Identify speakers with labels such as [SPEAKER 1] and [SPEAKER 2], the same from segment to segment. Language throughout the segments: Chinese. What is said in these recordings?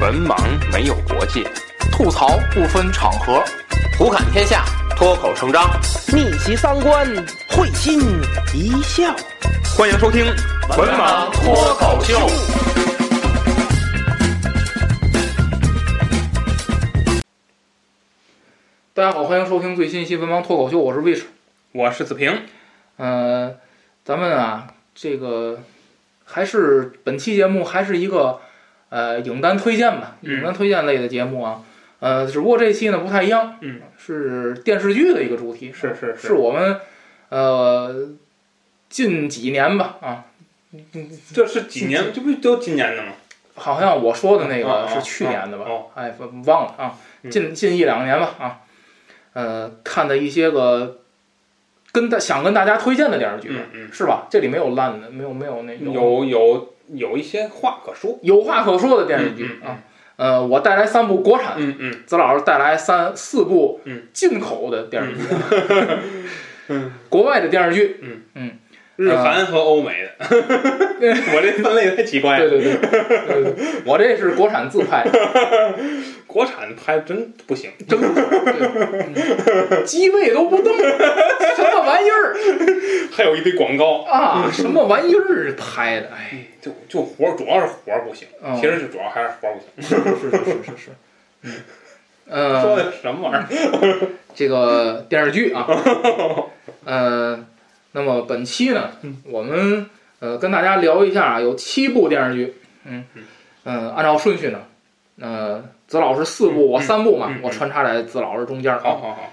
[SPEAKER 1] 文盲没有国界，
[SPEAKER 2] 吐槽不分场合，
[SPEAKER 1] 胡侃天下，脱口成章，
[SPEAKER 3] 逆袭三观，会心一笑。
[SPEAKER 1] 欢迎收听《文盲脱口秀》。
[SPEAKER 2] 大家好，欢迎收听最新一期《文盲脱口秀》，我是 Wish，
[SPEAKER 1] 我是子平。
[SPEAKER 2] 呃，咱们啊，这个还是本期节目还是一个呃影单推荐吧，影单推荐类的节目啊。呃，只不过这期呢不太一样，
[SPEAKER 1] 嗯，
[SPEAKER 2] 是电视剧的一个主题，
[SPEAKER 1] 是是
[SPEAKER 2] 是我们呃近几年吧啊，
[SPEAKER 1] 这是几年？这不都今年的吗？
[SPEAKER 2] 好像我说的那个是去年的吧？
[SPEAKER 1] 哦
[SPEAKER 2] 哎，忘了啊，
[SPEAKER 1] 嗯
[SPEAKER 2] 近近一两年吧啊，呃，看的一些个跟大想跟大家推荐的电视剧，
[SPEAKER 1] 嗯嗯，
[SPEAKER 2] 是吧？这里没有烂的，没有没有那
[SPEAKER 1] 有有有一些话可说。
[SPEAKER 2] 有话可说的电视剧啊。呃，我带来三部国产，
[SPEAKER 1] 嗯嗯
[SPEAKER 2] 子老师带来三四部
[SPEAKER 1] 嗯
[SPEAKER 2] 进口的电视剧，
[SPEAKER 1] 嗯，
[SPEAKER 2] 国外的电视剧。
[SPEAKER 1] 嗯
[SPEAKER 2] 嗯，
[SPEAKER 1] 日韩和欧美的，我这分类太奇怪了。
[SPEAKER 2] 对对对 我这是国产自拍，
[SPEAKER 1] 国产拍真不行，
[SPEAKER 2] 真不行，机位都不动，什么玩意儿
[SPEAKER 1] 还有一堆广告。
[SPEAKER 2] 啊？什么玩意儿拍的？哎，
[SPEAKER 1] 就就活儿，主要是活儿不行，
[SPEAKER 2] 哦
[SPEAKER 1] 其实就主要还是活儿不行。
[SPEAKER 2] 是是是是是是，嗯，呃，
[SPEAKER 1] 说的什么玩意儿？
[SPEAKER 2] 这个电视剧啊，呃，那么本期呢，我们呃跟大家聊一下啊，有七部电视剧，嗯。嗯、按照顺序呢，呃，子老师四部，我三部嘛，我穿插在子老师中间啊。
[SPEAKER 1] 好好好，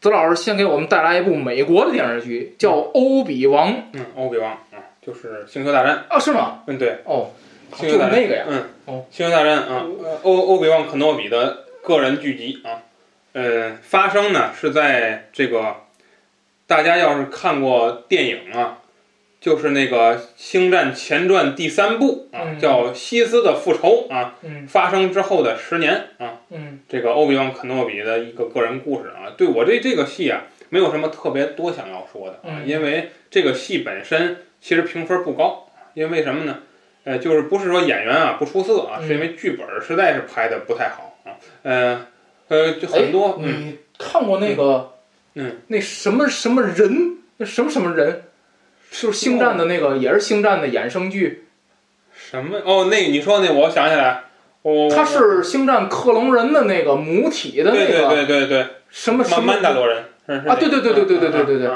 [SPEAKER 2] 子老师先给我们带来一部美国的电视剧，叫《欧比王》
[SPEAKER 1] 嗯，欧比王啊，就是星球大战。
[SPEAKER 2] 啊，是吗？
[SPEAKER 1] 嗯，对，
[SPEAKER 2] 哦，就
[SPEAKER 1] 星球大战
[SPEAKER 2] 那个呀。
[SPEAKER 1] 嗯，
[SPEAKER 2] 哦，
[SPEAKER 1] 星球大战啊，呃欧欧比王肯诺比的个人剧集啊，呃，发生呢是在这个大家要是看过电影啊，就是那个《星战前传》第三部啊，
[SPEAKER 2] 嗯。
[SPEAKER 1] 叫《西斯的复仇》啊，
[SPEAKER 2] 嗯。
[SPEAKER 1] 发生之后的十年啊，
[SPEAKER 2] 嗯。
[SPEAKER 1] 这个欧比旺肯诺比的一个个人故事啊，对我对这个戏啊，没有什么特别多想要说的啊，
[SPEAKER 2] 嗯。
[SPEAKER 1] 因为这个戏本身其实评分不高，因为什么呢？呃，就是不是说演员啊不出色啊，
[SPEAKER 2] 嗯。
[SPEAKER 1] 是因为剧本实在是拍的不太好啊，呃呃，就很多，嗯，
[SPEAKER 2] 你看过那个
[SPEAKER 1] 嗯，
[SPEAKER 2] 那什么什么人，那什么什么人，是不是？星战的那个，也是星战的衍生剧？
[SPEAKER 1] 什么？哦，那你说那我想起来，我
[SPEAKER 2] 他是星战克隆人的那个母体的那
[SPEAKER 1] 对对
[SPEAKER 2] 个
[SPEAKER 1] 对对对，
[SPEAKER 2] 什么什么
[SPEAKER 1] 曼达罗人。
[SPEAKER 2] 啊对对对对对对对对。对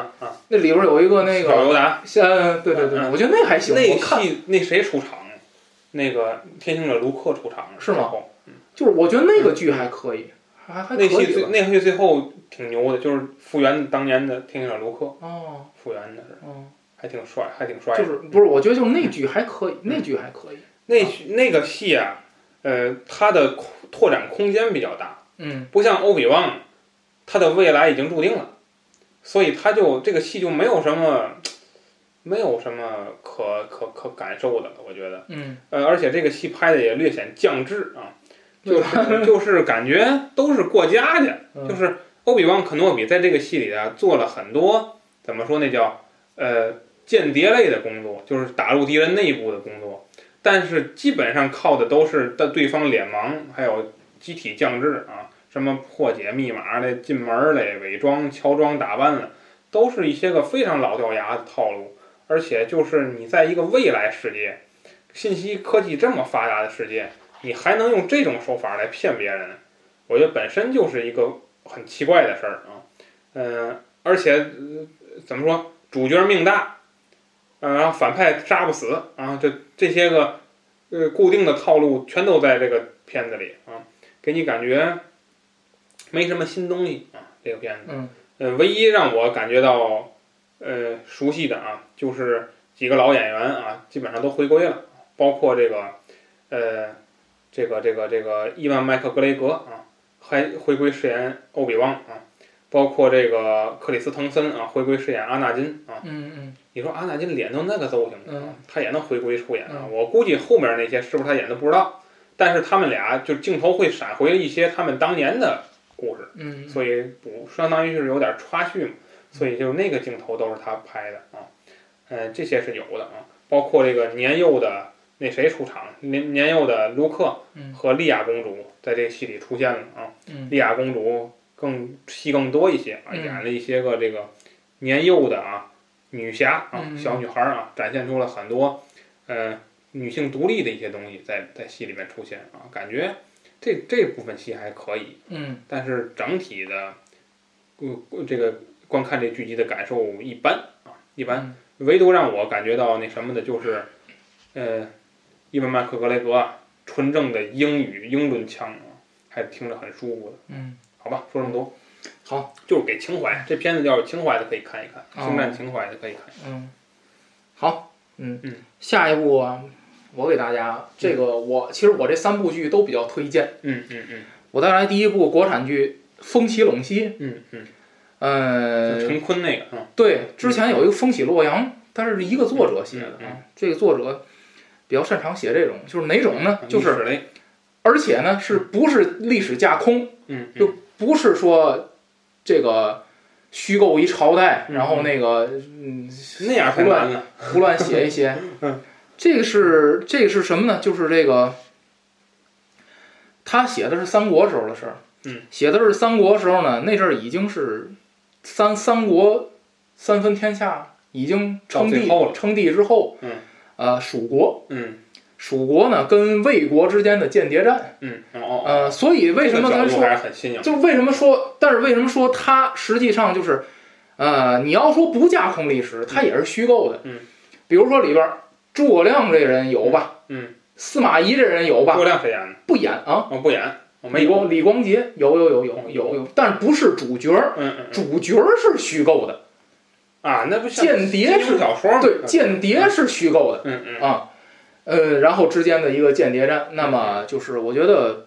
[SPEAKER 2] 那里边有一个那个，
[SPEAKER 1] 小尤达，
[SPEAKER 2] 嗯，对对对，
[SPEAKER 1] 嗯
[SPEAKER 2] 我觉得那还行。
[SPEAKER 1] 那戏那谁出场？那个天行者卢克出场
[SPEAKER 2] 是吗？就是我觉得那个剧还可以，还还可
[SPEAKER 1] 那戏。最那戏最后挺牛的，就是复原当年的天行者卢克，
[SPEAKER 2] 哦
[SPEAKER 1] 复原的是
[SPEAKER 2] 哦，
[SPEAKER 1] 还挺帅，还挺帅的。
[SPEAKER 2] 就是不是？我觉得就是那剧还可以，那剧还可以。
[SPEAKER 1] 那那个戏啊，呃，它的空拓展空间比较大，
[SPEAKER 2] 嗯
[SPEAKER 1] 不像欧比旺，他的未来已经注定了，所以他就这个戏就没有什么，没有什么可可可感受的了，我觉得。
[SPEAKER 2] 嗯
[SPEAKER 1] 呃，而且这个戏拍的也略显降智啊，就是就是感觉都是过家家，
[SPEAKER 2] 嗯
[SPEAKER 1] 就是欧比旺肯诺比在这个戏里啊做了很多怎么说那叫呃间谍类的工作，就是打入敌人内部的工作，但是基本上靠的都是的对方脸盲，还有机体降智啊，什么破解密码的、进门嘞、伪装、乔装打扮了，都是一些个非常老掉牙的套路，而且就是你在一个未来世界。信息科技这么发达的世界，你还能用这种手法来骗别人，我觉得本身就是一个很奇怪的事儿啊。嗯、而且、呃怎么说，主角命大，呃，然后反派杀不死啊，这这些个呃固定的套路全都在这个片子里啊，给你感觉没什么新东西啊。这个片子，
[SPEAKER 2] 嗯
[SPEAKER 1] 呃，唯一让我感觉到呃熟悉的啊，就是几个老演员啊，基本上都回归了。包括这个，呃，这个这个这个伊万麦克格雷格啊，还回归饰演欧比旺啊，包括这个克里斯滕森啊，回归饰演阿纳金啊。
[SPEAKER 2] 嗯嗯
[SPEAKER 1] 你说阿纳金脸都那个造型
[SPEAKER 2] 了
[SPEAKER 1] 啊，他也能回归出演啊？
[SPEAKER 2] 嗯
[SPEAKER 1] 我估计后面那些是不是他演的不知道，但是他们俩就镜头会闪回一些他们当年的故事，
[SPEAKER 2] 嗯，
[SPEAKER 1] 所以不相当于是有点插叙嘛，所以就那个镜头都是他拍的啊，嗯，这些是有的啊，包括这个年幼的那谁出场，年年幼的卢克
[SPEAKER 2] 嗯
[SPEAKER 1] 和莉亚公主在这戏里出现了啊。
[SPEAKER 2] 嗯
[SPEAKER 1] 莉亚公主更戏更多一些啊，
[SPEAKER 2] 嗯
[SPEAKER 1] 演了一些个这个年幼的啊女侠啊
[SPEAKER 2] 嗯
[SPEAKER 1] 小女孩儿啊，展现出了很多呃女性独立的一些东西在在戏里面出现啊，感觉这这部分戏还可以，
[SPEAKER 2] 嗯
[SPEAKER 1] 但是整体的呃这个观看这剧集的感受一般啊，一般。
[SPEAKER 2] 嗯
[SPEAKER 1] 唯独让我感觉到那什么的，就是，呃，伊文麦克格雷格啊，纯正的英语英伦腔啊，还听着很舒服的。
[SPEAKER 2] 嗯，
[SPEAKER 1] 好吧，说这么多，
[SPEAKER 2] 好，
[SPEAKER 1] 就是给情怀。这片子要有情怀的可以看一看，
[SPEAKER 2] 哦。
[SPEAKER 1] 星战情怀的可以看。
[SPEAKER 2] 嗯，好，嗯。
[SPEAKER 1] 嗯，
[SPEAKER 2] 下一部啊，我给大家这个我其实我这三部剧都比较推荐。
[SPEAKER 1] 嗯嗯嗯。
[SPEAKER 2] 我带来第一部国产剧《风起陇西》，
[SPEAKER 1] 嗯嗯，
[SPEAKER 2] 呃，
[SPEAKER 1] 陈坤那个嗯，
[SPEAKER 2] 对，之前有一个《风起洛阳》，它是一个作者写的
[SPEAKER 1] 嗯嗯。
[SPEAKER 2] 啊。这个作者比较擅长写这种，就是哪种呢？就是而且呢，是不是历史架空？
[SPEAKER 1] 嗯嗯
[SPEAKER 2] 就不是说这个虚构一朝代，
[SPEAKER 1] 嗯
[SPEAKER 2] 然后那个嗯
[SPEAKER 1] 那样太难了。
[SPEAKER 2] 胡乱写一写
[SPEAKER 1] 嗯。
[SPEAKER 2] 这个是这个是什么呢？就是这个，他写的是三国时候的事儿。
[SPEAKER 1] 嗯，
[SPEAKER 2] 写的是三国时候呢，那阵儿已经是三三国三分天下，已经称帝称帝之后，
[SPEAKER 1] 嗯，
[SPEAKER 2] 呃，蜀国
[SPEAKER 1] 嗯
[SPEAKER 2] 蜀国呢跟魏国之间的间谍战，
[SPEAKER 1] 嗯哦哦，
[SPEAKER 2] 呃，所以为什么咱说
[SPEAKER 1] 这个角度还是很新颖？
[SPEAKER 2] 就是为什么说，但是为什么说它实际上就是，呃，你要说不架空历史，它也是虚构的。
[SPEAKER 1] 嗯，
[SPEAKER 2] 比如说里边儿诸葛亮这人有吧？
[SPEAKER 1] 嗯，
[SPEAKER 2] 司马懿这人有吧
[SPEAKER 1] 诸葛？亮谁演的？
[SPEAKER 2] 不演啊。
[SPEAKER 1] 我不演。
[SPEAKER 2] 李光李光洁有有有有
[SPEAKER 1] 哦
[SPEAKER 2] 有有，但不是主角儿，
[SPEAKER 1] 嗯
[SPEAKER 2] 主角儿是虚构的，
[SPEAKER 1] 啊，那不像
[SPEAKER 2] 间谍是，
[SPEAKER 1] 小说吗？
[SPEAKER 2] 对，间谍是虚构的
[SPEAKER 1] 嗯嗯
[SPEAKER 2] 啊。呃，然后之间的一个间谍战，那么就是我觉得，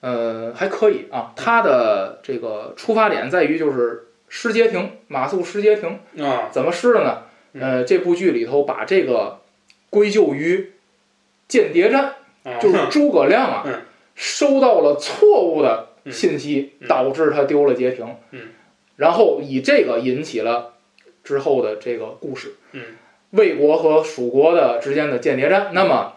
[SPEAKER 2] 呃，还可以啊。它的这个出发点在于就是失街亭，马谡失街亭。
[SPEAKER 1] 啊，
[SPEAKER 2] 怎么失的呢？
[SPEAKER 1] 嗯
[SPEAKER 2] 呃，这部剧里头把这个归咎于间谍战，
[SPEAKER 1] 啊
[SPEAKER 2] 就是诸葛亮啊
[SPEAKER 1] 嗯，
[SPEAKER 2] 收到了错误的信息，导致他丢了街亭。
[SPEAKER 1] 嗯，
[SPEAKER 2] 然后以这个引起了之后的这个故事。
[SPEAKER 1] 嗯，
[SPEAKER 2] 魏国和蜀国的之间的间谍战。那么，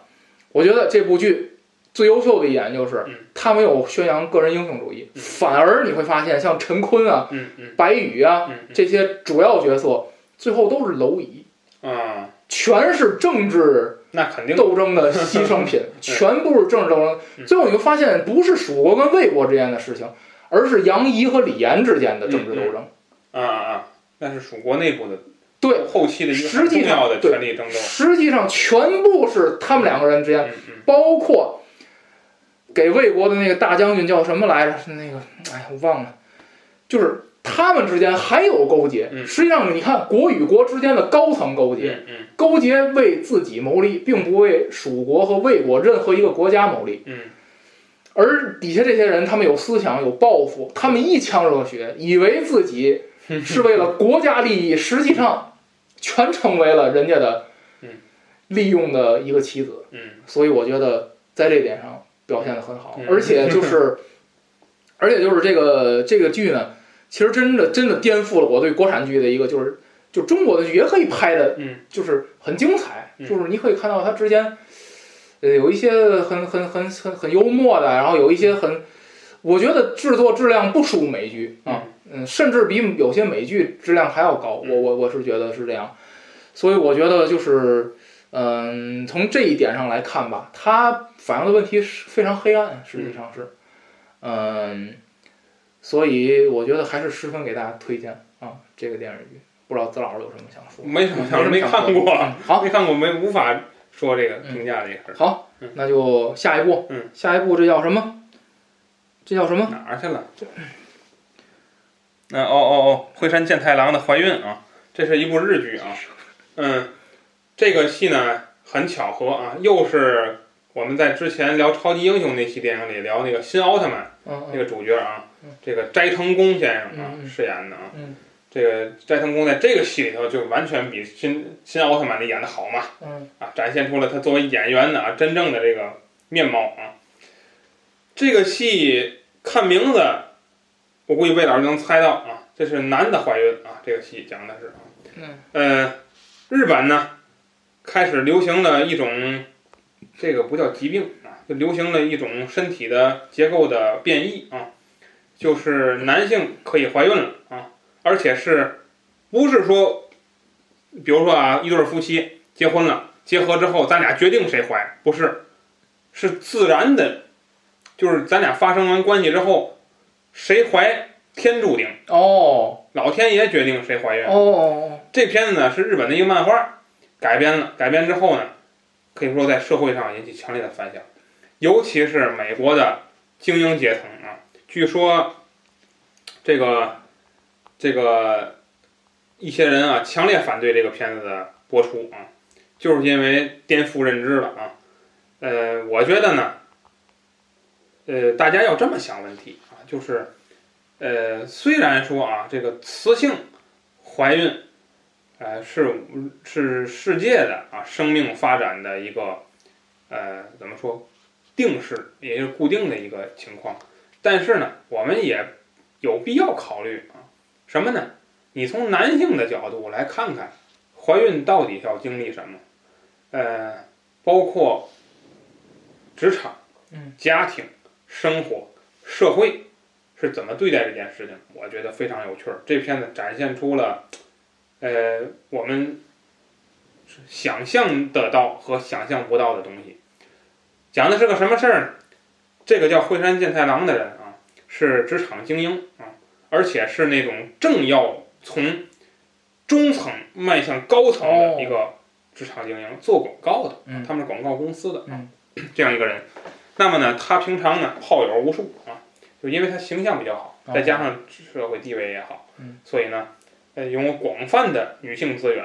[SPEAKER 2] 我觉得这部剧最优秀的一点就是
[SPEAKER 1] 嗯，
[SPEAKER 2] 他没有宣扬个人英雄主义，
[SPEAKER 1] 嗯。
[SPEAKER 2] 反而你会发现像陈坤啊、白宇啊
[SPEAKER 1] 嗯
[SPEAKER 2] 这些主要角色，最后都是蝼蚁。
[SPEAKER 1] 嗯啊，
[SPEAKER 2] 全是政治
[SPEAKER 1] 那肯定。
[SPEAKER 2] 斗争的牺牲品，全部是政治斗争。
[SPEAKER 1] 嗯。
[SPEAKER 2] 最后你会发现，不是蜀国跟魏国之间的事情，而是杨仪和李严之间的政治斗争。
[SPEAKER 1] 啊啊啊，那是蜀国内部的
[SPEAKER 2] 对，
[SPEAKER 1] 后期的一个
[SPEAKER 2] 实际上
[SPEAKER 1] 很重要的权力争斗。
[SPEAKER 2] 实际上全部是他们两个人之间，包括给魏国的那个大将军叫什么来着？是那个，哎呀，我忘了，就是。他们之间还有勾结，
[SPEAKER 1] 嗯
[SPEAKER 2] 实际上你看国与国之间的高层勾结，勾结为自己谋利，并不为蜀国和魏国任何一个国家谋利。
[SPEAKER 1] 嗯
[SPEAKER 2] 而底下这些人，他们有思想、有抱负，他们一腔热血，以为自己 是为了国家利益，实际上全成为了人家的
[SPEAKER 1] 嗯
[SPEAKER 2] 利用的一个棋子。
[SPEAKER 1] 嗯。
[SPEAKER 2] 所以我觉得在这点上表现得很好，
[SPEAKER 1] 嗯。
[SPEAKER 2] 而且就 是，而且就是这个这个剧呢，其实真的真的颠覆了我对国产剧的一个就是，就中国的剧也可以拍的，
[SPEAKER 1] 嗯
[SPEAKER 2] 就是很精彩，
[SPEAKER 1] 嗯。
[SPEAKER 2] 就是你可以看到它之间，呃，有一些很很很很很幽默的，然后有一些很，我觉得制作质量不输美剧啊，嗯，甚至比有些美剧质量还要高，
[SPEAKER 1] 嗯
[SPEAKER 2] 我我我是觉得是这样，所以我觉得就是。嗯，从这一点上来看吧，它反映的问题是非常黑暗，实际上是，嗯，所以我觉得还是十分给大家推荐啊这个电视剧。不知道子老师有什么想说？
[SPEAKER 1] 没什么想，没
[SPEAKER 2] 没
[SPEAKER 1] 看过，
[SPEAKER 2] 嗯好，
[SPEAKER 1] 没看过，没无法说这个评价这个事儿。
[SPEAKER 2] 好
[SPEAKER 1] 嗯，
[SPEAKER 2] 那就下一步，
[SPEAKER 1] 嗯，
[SPEAKER 2] 下一步这叫什么？这叫什么？
[SPEAKER 1] 哪儿去了？那、哦哦哦，惠山健太郎的怀孕啊，这是一部日剧啊。嗯，这个戏呢很巧合啊，又是我们在之前聊超级英雄那期电影里聊那个新奥特曼
[SPEAKER 2] 嗯
[SPEAKER 1] 那个主角啊
[SPEAKER 2] 嗯，
[SPEAKER 1] 这个斋藤工先生啊饰演的啊。
[SPEAKER 2] 嗯
[SPEAKER 1] 这个斋藤工在这个戏里头就完全比新新奥特曼里演的好嘛
[SPEAKER 2] 嗯
[SPEAKER 1] 啊，展现出了他作为演员的啊真正的这个面貌啊。这个戏看名字，我估计魏老师能猜到啊，这是男的怀孕啊。这个戏讲的是啊，
[SPEAKER 2] 嗯
[SPEAKER 1] 呃，日本呢开始流行了一种这个不叫疾病啊，就流行了一种身体的结构的变异啊，就是男性可以怀孕了啊，而且是不是说，比如说啊，一对夫妻结婚了，结合之后咱俩决定谁怀，不是，是自然的，就是咱俩发生完关系之后，谁怀天注定，
[SPEAKER 2] 哦。
[SPEAKER 1] 老天爷决定谁怀孕。
[SPEAKER 2] 哦哦，
[SPEAKER 1] 这片子呢是日本的一个漫画改编了，改编之后呢，可以说在社会上引起强烈的反响，尤其是美国的精英阶层啊，据说这个这个一些人啊强烈反对这个片子的播出啊，就是因为颠覆认知了啊。呃，我觉得呢，呃，大家要这么想问题啊，就是呃，虽然说啊，这个雌性怀孕。呃，是是世界的啊，生命发展的一个呃，怎么说，定式，也就是固定的一个情况。但是呢，我们也有必要考虑啊，什么呢？你从男性的角度来看看，怀孕到底要经历什么？呃，包括职场、
[SPEAKER 2] 嗯、
[SPEAKER 1] 家庭、生活、社会是怎么对待这件事情？我觉得非常有趣儿。这片子展现出了。呃，我们想象得到和想象不到的东西，讲的是个什么事儿呢？这个叫惠山健太郎的人啊，是职场精英啊，而且是那种正要从中层迈向高层的一个职场精英，做广告的，
[SPEAKER 2] 嗯
[SPEAKER 1] 他们是广告公司的，
[SPEAKER 2] 嗯，
[SPEAKER 1] 这样一个人。那么呢，他平常呢炮友无数啊，就因为他形象比较好，再加上社会地位也好，
[SPEAKER 2] 嗯，
[SPEAKER 1] 所以呢。呃，拥有广泛的女性资源，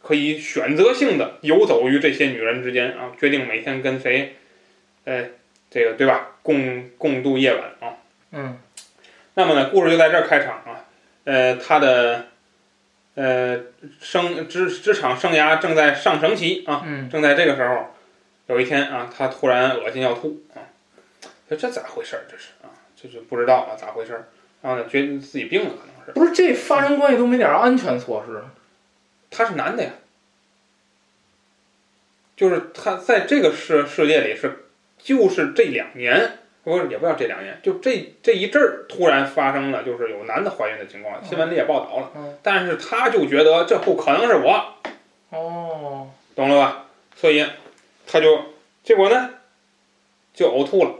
[SPEAKER 1] 可以选择性的游走于这些女人之间啊，决定每天跟谁，呃，这个对吧？共共度夜晚啊。
[SPEAKER 2] 嗯。
[SPEAKER 1] 那么呢，故事就在这儿开场啊。呃，他的呃生职职场生涯正在上升期啊，
[SPEAKER 2] 嗯
[SPEAKER 1] 正在这个时候，有一天啊，他突然恶心要吐啊，这这咋回事儿？这是啊，这就不知道啊，咋回事儿？然后呢，觉得自己病了，可能是。
[SPEAKER 2] 不是这发生关系都没点安全措施？
[SPEAKER 1] 他是男的呀，就是他在这个世世界里是，就是这两年，不是也不叫这两年，就这这一阵儿突然发生了，就是有男的怀孕的情况，新闻里也报道了。
[SPEAKER 2] 嗯
[SPEAKER 1] 但是他就觉得这不可能是我，
[SPEAKER 2] 哦，
[SPEAKER 1] 懂了吧？所以他就结果呢，就呕吐了。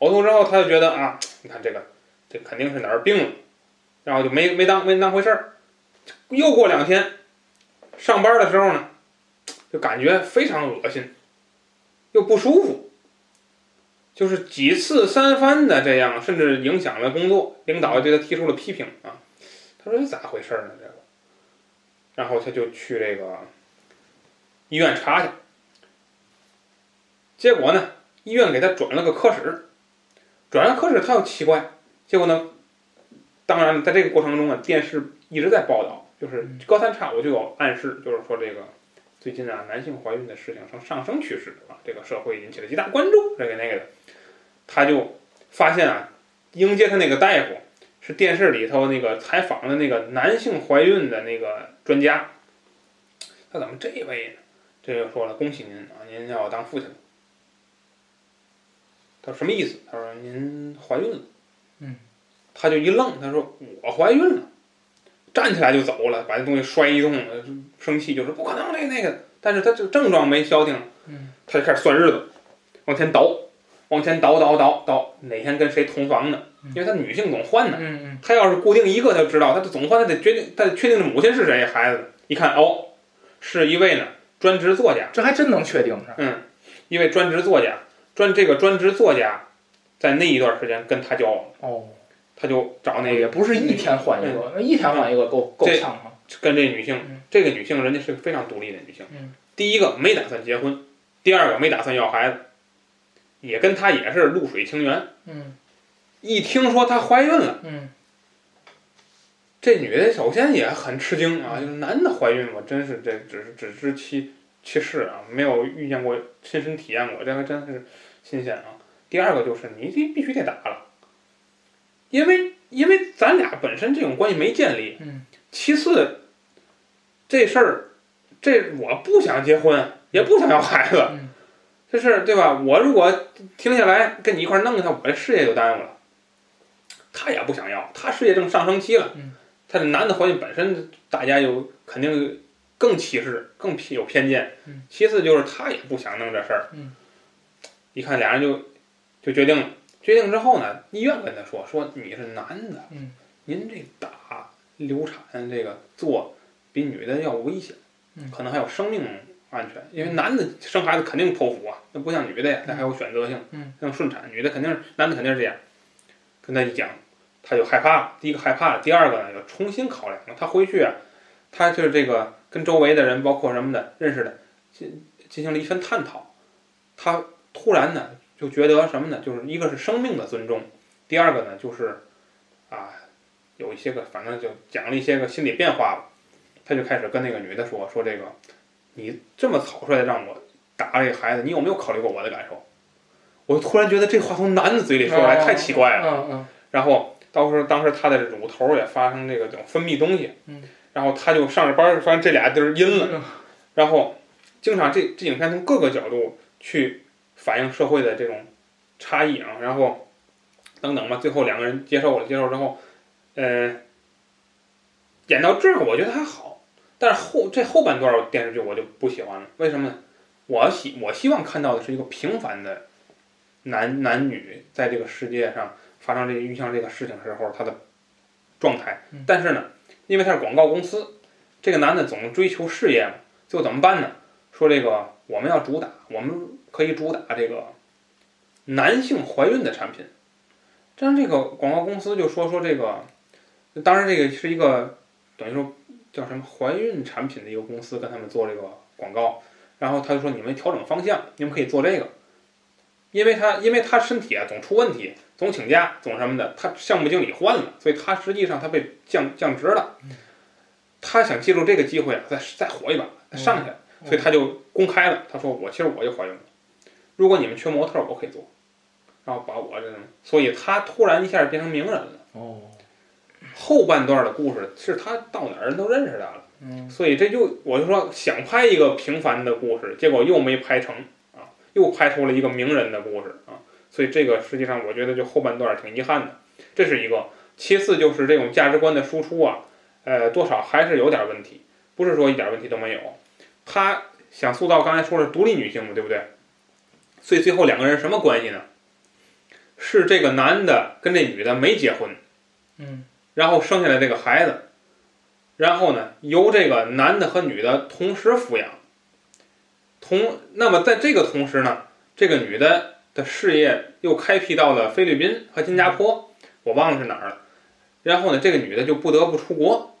[SPEAKER 1] 呕吐之后，他就觉得啊，你看这个，这肯定是哪儿病了，然后就没没当没当回事儿。又过两天，上班的时候呢，就感觉非常恶心，又不舒服，就是几次三番的这样，甚至影响了工作，领导对他提出了批评啊。他说这咋回事呢？这个，然后他就去这个医院查去，结果呢，医院给他转了个科室，转了科室他又奇怪，结果呢，当然在这个过程中呢，电视一直在报道，就是隔三差五就有暗示，就是说这个最近啊男性怀孕的事情呈上升趋势啊，这个社会引起了极大关注，这个那个的，他就发现啊，迎接他那个大夫是电视里头那个采访的那个男性怀孕的那个专家，他怎么这位呢？这就说了，恭喜您啊，您要当父亲了。他说什么意思？他说您怀孕了。
[SPEAKER 2] 嗯。
[SPEAKER 1] 他就一愣，他说我怀孕了，站起来就走了，把那东西摔一通，生气就说不可能，那个那个。但是他这个症状没消停，
[SPEAKER 2] 嗯，
[SPEAKER 1] 他就开始算日子，往前倒，往前倒倒倒倒，哪天跟谁同房呢？因为他女性总换呢，
[SPEAKER 2] 嗯嗯
[SPEAKER 1] 他要是固定一个，他就知道，他总换，他得决定，他得确定这母亲是谁，孩子一看哦，是一位呢专职作家，
[SPEAKER 2] 这还真能确定是。
[SPEAKER 1] 嗯，一位专职作家，专这个专职作家，在那一段时间跟他交往，
[SPEAKER 2] 哦，
[SPEAKER 1] 他就找那个
[SPEAKER 2] 也不是一天换一个，那一天换一个够够呛哈。
[SPEAKER 1] 跟这女性
[SPEAKER 2] 嗯，
[SPEAKER 1] 这个女性人家是个非常独立的女性，
[SPEAKER 2] 嗯
[SPEAKER 1] 第一个没打算结婚，第二个没打算要孩子，也跟他也是露水情缘，
[SPEAKER 2] 嗯
[SPEAKER 1] 一听说她怀孕了。
[SPEAKER 2] 嗯
[SPEAKER 1] 这女的首先也很吃惊啊，就是男的怀孕，我真是这只是只知其其事啊，没有遇见过，亲身体验过，这还真是新鲜啊。第二个就是你这必须得打了，因为因为咱俩本身这种关系没建立。
[SPEAKER 2] 嗯
[SPEAKER 1] 其次，这事儿，这我不想结婚，也不想要孩子，
[SPEAKER 2] 嗯
[SPEAKER 1] 这是对吧？我如果停下来跟你一块儿弄他，我这事业就耽误了。他也不想要，他事业正上升期了，
[SPEAKER 2] 嗯
[SPEAKER 1] 他这男的环境本身大家就肯定更歧视、更偏有偏见。
[SPEAKER 2] 嗯
[SPEAKER 1] 其次就是他也不想弄这事儿。
[SPEAKER 2] 嗯
[SPEAKER 1] 一看俩人就就决定了，决定之后呢，医院跟他说说你是男的，
[SPEAKER 2] 嗯
[SPEAKER 1] 您这打流产这个做比女的要危险，
[SPEAKER 2] 嗯
[SPEAKER 1] 可能还有生命安全，因为男的生孩子肯定剖腹啊，那不像女的呀，那还有选择性，
[SPEAKER 2] 嗯
[SPEAKER 1] 像顺产，女的肯定是男的肯定是这样，跟他一讲，他就害怕了，第一个害怕了，第二个呢又重新考量了，他回去啊，他就是这个跟周围的人，包括什么的认识的，进进行了一番探讨，他突然呢就觉得什么呢？就是一个是生命的尊重，第二个呢就是啊有一些个反正就讲了一些个心理变化吧，他就开始跟那个女的说说这个，你这么草率的让我打这个孩子，你有没有考虑过我的感受？我突然觉得这话从男的嘴里说出来太奇怪了。
[SPEAKER 2] 嗯嗯
[SPEAKER 1] 然后到时候当时他的乳头也发生这个这种分泌东西，
[SPEAKER 2] 嗯
[SPEAKER 1] 然后他就上着班儿，发现这俩地儿阴了，
[SPEAKER 2] 嗯
[SPEAKER 1] 然后经常这这影片从各个角度去反映社会的这种差异啊，然后等等吧，最后两个人接受了，接受之后，呃，演到这儿我觉得还好，但是后这后半段电视剧我就不喜欢了，为什么呢？我希我希望看到的是一个平凡的男男女在这个世界上发生这遇上这个事情时候他的状态
[SPEAKER 2] 嗯，
[SPEAKER 1] 但是呢，因为他是广告公司，这个男的总追求事业嘛，就怎么办呢？说这个我们要主打，我们可以主打这个男性怀孕的产品。这样这个广告公司就说说这个，当然这个是一个等于说叫什么怀孕产品的一个公司跟他们做这个广告，然后他就说你们调整方向，你们可以做这个，因为他因为他身体啊总出问题，总请假，总什么的，他项目经理换了，所以他实际上他被降降职了。他想借助这个机会啊，再再火一把，再上去，所以他就公开了，他说我其实我就怀孕了，如果你们缺模特儿，我可以做，然后把我这种，所以他突然一下变成名人了。
[SPEAKER 2] 哦
[SPEAKER 1] 后半段的故事是他到哪儿人都认识他了，
[SPEAKER 2] 嗯
[SPEAKER 1] 所以这就我就说想拍一个平凡的故事，结果又没拍成啊，又拍出了一个名人的故事啊，所以这个实际上我觉得就后半段挺遗憾的，这是一个。其次就是这种价值观的输出啊，呃，多少还是有点问题，不是说一点问题都没有。他想塑造刚才说的独立女性嘛，对不对？所以最后两个人什么关系呢？是这个男的跟这女的没结婚，
[SPEAKER 2] 嗯
[SPEAKER 1] 然后生下来这个孩子，然后呢，由这个男的和女的同时抚养。同那么在这个同时呢，这个女的的事业又开辟到了菲律宾和新加坡，我忘了是哪儿了。然后呢，这个女的就不得不出国，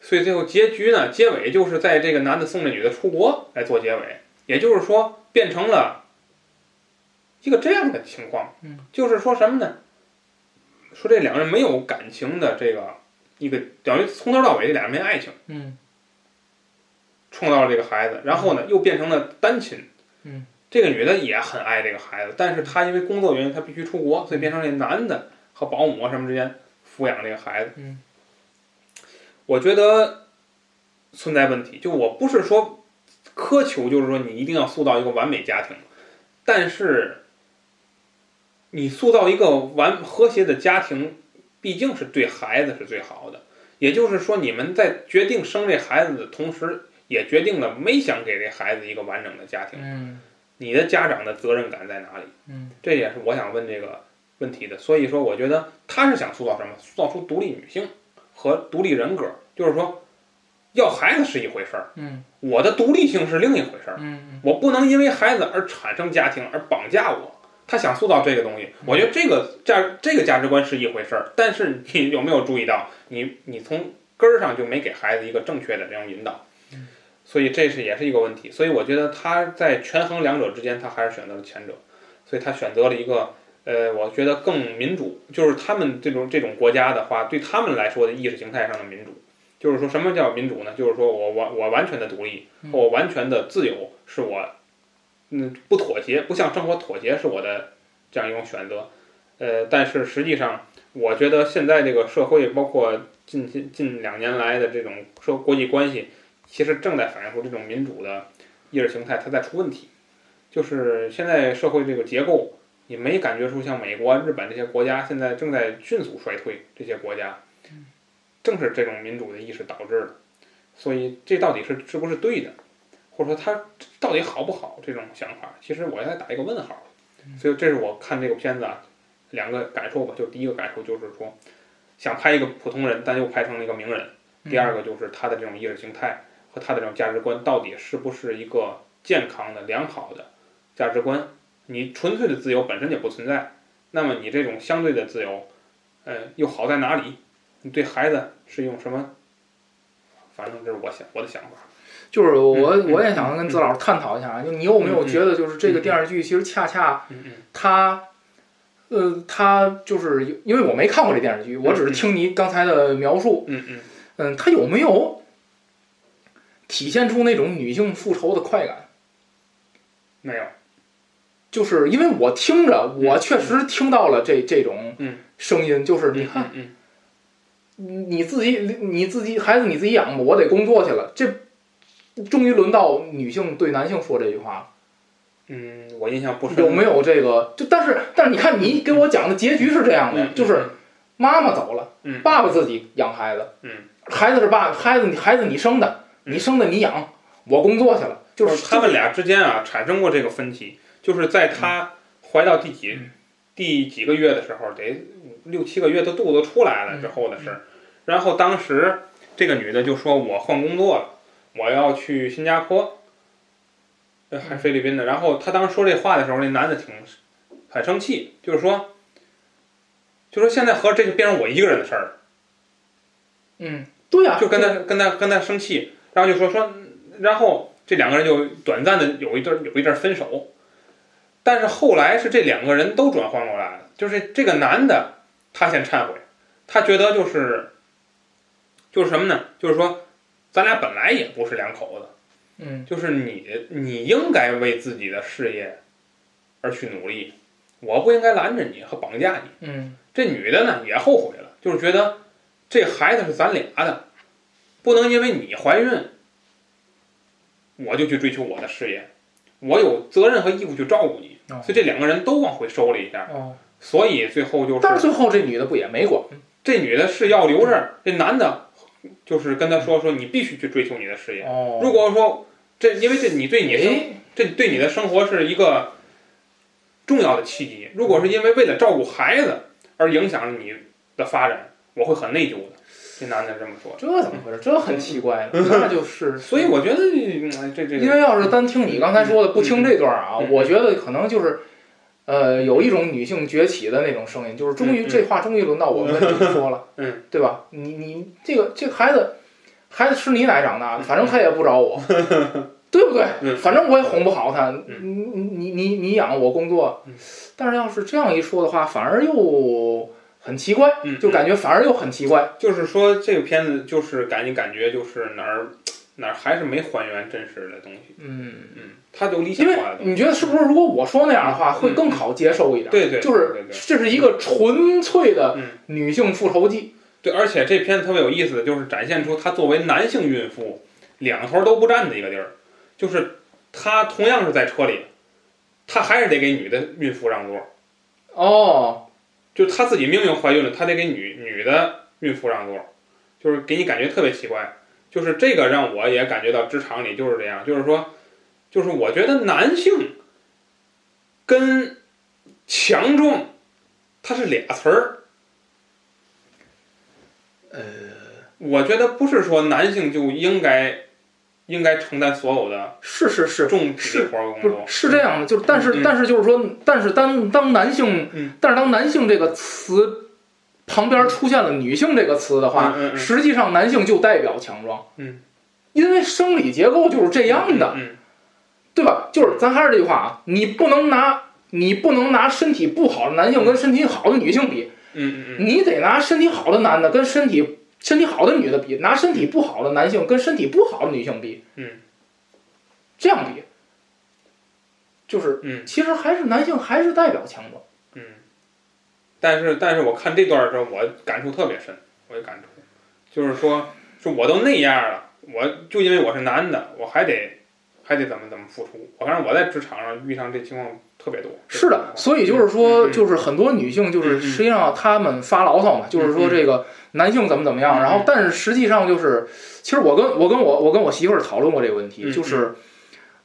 [SPEAKER 1] 所以最后结局呢，结尾就是在这个男的送这女的出国来做结尾，也就是说变成了一个这样的情况。
[SPEAKER 2] 嗯，
[SPEAKER 1] 就是说什么呢？说这两个人没有感情的这个一个，等于从头到尾这俩人没爱情，
[SPEAKER 2] 嗯
[SPEAKER 1] 创造了这个孩子，然后呢又变成了单亲。
[SPEAKER 2] 嗯，
[SPEAKER 1] 这个女的也很爱这个孩子，但是她因为工作原因，她必须出国，所以变成这男的和保姆啊什么之间抚养这个孩子。
[SPEAKER 2] 嗯，
[SPEAKER 1] 我觉得存在问题，就我不是说苛求，就是说你一定要塑造一个完美家庭，但是你塑造一个完和谐的家庭，毕竟是对孩子是最好的。也就是说，你们在决定生这孩子的同时，也决定了没想给这孩子一个完整的家庭。
[SPEAKER 2] 嗯
[SPEAKER 1] 你的家长的责任感在哪里？
[SPEAKER 2] 嗯
[SPEAKER 1] 这也是我想问这个问题的。所以说，我觉得他是想塑造什么？塑造出独立女性和独立人格，就是说，要孩子是一回事儿，
[SPEAKER 2] 嗯
[SPEAKER 1] 我的独立性是另一回事儿。
[SPEAKER 2] 嗯
[SPEAKER 1] 我不能因为孩子而产生家庭而绑架我。他想塑造这个东西，我觉得这个价这个价值观是一回事儿，但是你有没有注意到，你你从根儿上就没给孩子一个正确的这种引导，所以这是也是一个问题。所以我觉得他在权衡两者之间，他还是选择了前者，所以他选择了一个呃，我觉得更民主，就是他们这种这种国家的话，对他们来说的意识形态上的民主，就是说什么叫民主呢？就是说我我我完全的独立，我完全的自由是我。嗯，不妥协，不向生活妥协是我的这样一种选择。呃，但是实际上，我觉得现在这个社会，包括近近近两年来的这种社国际关系，其实正在反映出这种民主的意识形态它在出问题。就是现在社会这个结构，你没感觉出像美国、日本这些国家现在正在迅速衰退，这些国家，正是这种民主的意识导致的。所以这到底是是不是对的，或者说它到底好不好？这种想法，其实我还打一个问号。所以这是我看这个片子啊，两个感受吧。就第一个感受就是说，想拍一个普通人，但又拍成了一个名人。第二个就是他的这种意识形态和他的这种价值观到底是不是一个健康的、良好的价值观？你纯粹的自由本身就不存在，那么你这种相对的自由，呃，又好在哪里？你对孩子是用什么？反正这是我想我的想法。
[SPEAKER 2] 就是我我也想跟子老师探讨一下，就你有没有觉得，就是这个电视剧其实恰恰
[SPEAKER 1] 嗯嗯
[SPEAKER 2] 它，呃，它就是因为我没看过这电视剧，我只是听你刚才的描述，
[SPEAKER 1] 嗯嗯
[SPEAKER 2] 嗯，它有没有体现出那种女性复仇的快感？
[SPEAKER 1] 没有。
[SPEAKER 2] 就是因为我听着，我确实听到了这这种
[SPEAKER 1] 嗯
[SPEAKER 2] 声音，就是你
[SPEAKER 1] 嗯
[SPEAKER 2] 看
[SPEAKER 1] 嗯
[SPEAKER 2] 你自己你自己孩子你自己养吧，我得工作去了，这终于轮到女性对男性说这句话了。
[SPEAKER 1] 嗯，我印象不深。
[SPEAKER 2] 有没有这个？就但是但是你看你给我讲的结局是这样的，
[SPEAKER 1] 嗯
[SPEAKER 2] 就是妈妈走了，
[SPEAKER 1] 嗯
[SPEAKER 2] 爸爸自己养孩子，
[SPEAKER 1] 嗯
[SPEAKER 2] 孩子是爸孩子你孩子你生的，你生的你养，我工作去了，就是
[SPEAKER 1] 他们俩之间啊产生过这个分歧，就是在她怀到第几、第几个月的时候，得六七个月，她肚子出来了之后的事儿。然后当时这个女的就说：“我换工作了，我要去新加坡，呃还菲律宾的。”然后她当时说这话的时候，那男的挺很生气，就是说，就说现在合着这就变成我一个人的事儿了。
[SPEAKER 2] 嗯，对呀、
[SPEAKER 1] 就跟他跟他跟他生气，然后就说说，然后这两个人就短暂的有一段有一阵分手，但是后来是这两个人都转换过来了，就是这个男的他先忏悔，他觉得就是就是什么呢？就是说咱俩本来也不是两口子，
[SPEAKER 2] 嗯
[SPEAKER 1] 就是你你应该为自己的事业而去努力，我不应该拦着你和绑架你。
[SPEAKER 2] 嗯
[SPEAKER 1] 这女的呢也后悔了，就是觉得这孩子是咱俩的，不能因为你怀孕，我就去追求我的事业，我有责任和义务去照顾你。
[SPEAKER 2] 哦
[SPEAKER 1] 所以这两个人都往回收了一下，
[SPEAKER 2] 哦，
[SPEAKER 1] 所以最后就
[SPEAKER 2] 但是
[SPEAKER 1] 是
[SPEAKER 2] 最后这女的不也没管？
[SPEAKER 1] 这女的是要留这儿，这男的就是跟他说说你必须去追求你的事业。
[SPEAKER 2] 哦，
[SPEAKER 1] 如果说这因为这你对你生
[SPEAKER 2] 哎
[SPEAKER 1] 这对你的生活是一个重要的契机。如果是因为为了照顾孩子而影响了你的发展，我会很内疚的。这男的这么说，
[SPEAKER 2] 这怎么回事？这很奇怪了，那就是
[SPEAKER 1] 所以我觉得嗯这这
[SPEAKER 2] 因为要是单听你刚才说的，不听这段啊，我觉得可能就是，呃，有一种女性崛起的那种声音，就是终于这话终于轮到我们说了，
[SPEAKER 1] 嗯，
[SPEAKER 2] 对吧？你你这个这个孩子，孩子吃你奶长大的，反正他也不找我，对不对？
[SPEAKER 1] 嗯
[SPEAKER 2] 反正我也哄不好他，
[SPEAKER 1] 嗯
[SPEAKER 2] 你你你你你养我工作
[SPEAKER 1] 嗯，
[SPEAKER 2] 但是要是这样一说的话，反而又很奇怪，
[SPEAKER 1] 嗯，
[SPEAKER 2] 就感觉反而又很奇怪。
[SPEAKER 1] 就是说这个片子就是感你感觉就是哪儿 哪儿还是没还原真实的东西，
[SPEAKER 2] 嗯，
[SPEAKER 1] 嗯，他就理想
[SPEAKER 2] 因为
[SPEAKER 1] 化的东西，
[SPEAKER 2] 你觉得是不是？如果我说那样的话，会更好接受一点。
[SPEAKER 1] 对对，
[SPEAKER 2] 就是这是一个纯粹的
[SPEAKER 1] 嗯
[SPEAKER 2] 女性复仇记。
[SPEAKER 1] 对，而且这片子特别有意思的就是展现出他作为男性孕妇两头都不占的一个地儿，就是他同样是在车里，他还是得给女的孕妇让座。
[SPEAKER 2] 哦，
[SPEAKER 1] 就她自己明明怀孕了，她得给女女的孕妇让座，就是给你感觉特别奇怪。就是这个让我也感觉到职场里就是这样，就是说，就是我觉得男性跟强壮，它是俩词儿。
[SPEAKER 2] 呃，
[SPEAKER 1] 我觉得不是说男性就应该应该承担所有的
[SPEAKER 2] 是是是，
[SPEAKER 1] 重体力活儿工作。
[SPEAKER 2] 是这样的，就是但是、
[SPEAKER 1] 嗯
[SPEAKER 2] 但是就是说，但是当当男性，
[SPEAKER 1] 嗯
[SPEAKER 2] 但是当男性这个词旁边出现了女性这个词的话，
[SPEAKER 1] 嗯嗯嗯
[SPEAKER 2] 实际上男性就代表强壮。
[SPEAKER 1] 嗯，
[SPEAKER 2] 因为生理结构就是这样的，
[SPEAKER 1] 嗯
[SPEAKER 2] 对吧？就是咱还是这句话啊，你不能拿你不能拿身体不好的男性跟身体好的女性比，
[SPEAKER 1] 嗯嗯嗯
[SPEAKER 2] 你得拿身体好的男的跟身体身体好的女的比，拿身体不好的男性跟身体不好的女性比，
[SPEAKER 1] 嗯，
[SPEAKER 2] 这样比，就是
[SPEAKER 1] 嗯
[SPEAKER 2] 其实还是男性还是代表强者。
[SPEAKER 1] 嗯。但是但是我看这段的时候，我感触特别深，我有感触，就是说，是我都那样了，我就因为我是男的，我还得还得怎么怎么付出。我反正我在职场上遇上这情况特别多。
[SPEAKER 2] 是的，所以就是说，
[SPEAKER 1] 嗯
[SPEAKER 2] 就是很多女性，就是实际上她们发牢骚嘛，就是说这个男性怎么怎么样，
[SPEAKER 1] 嗯
[SPEAKER 2] 然后但是实际上就是，其实我跟我跟我我跟我媳妇儿讨论过这个问题，
[SPEAKER 1] 嗯
[SPEAKER 2] 就是，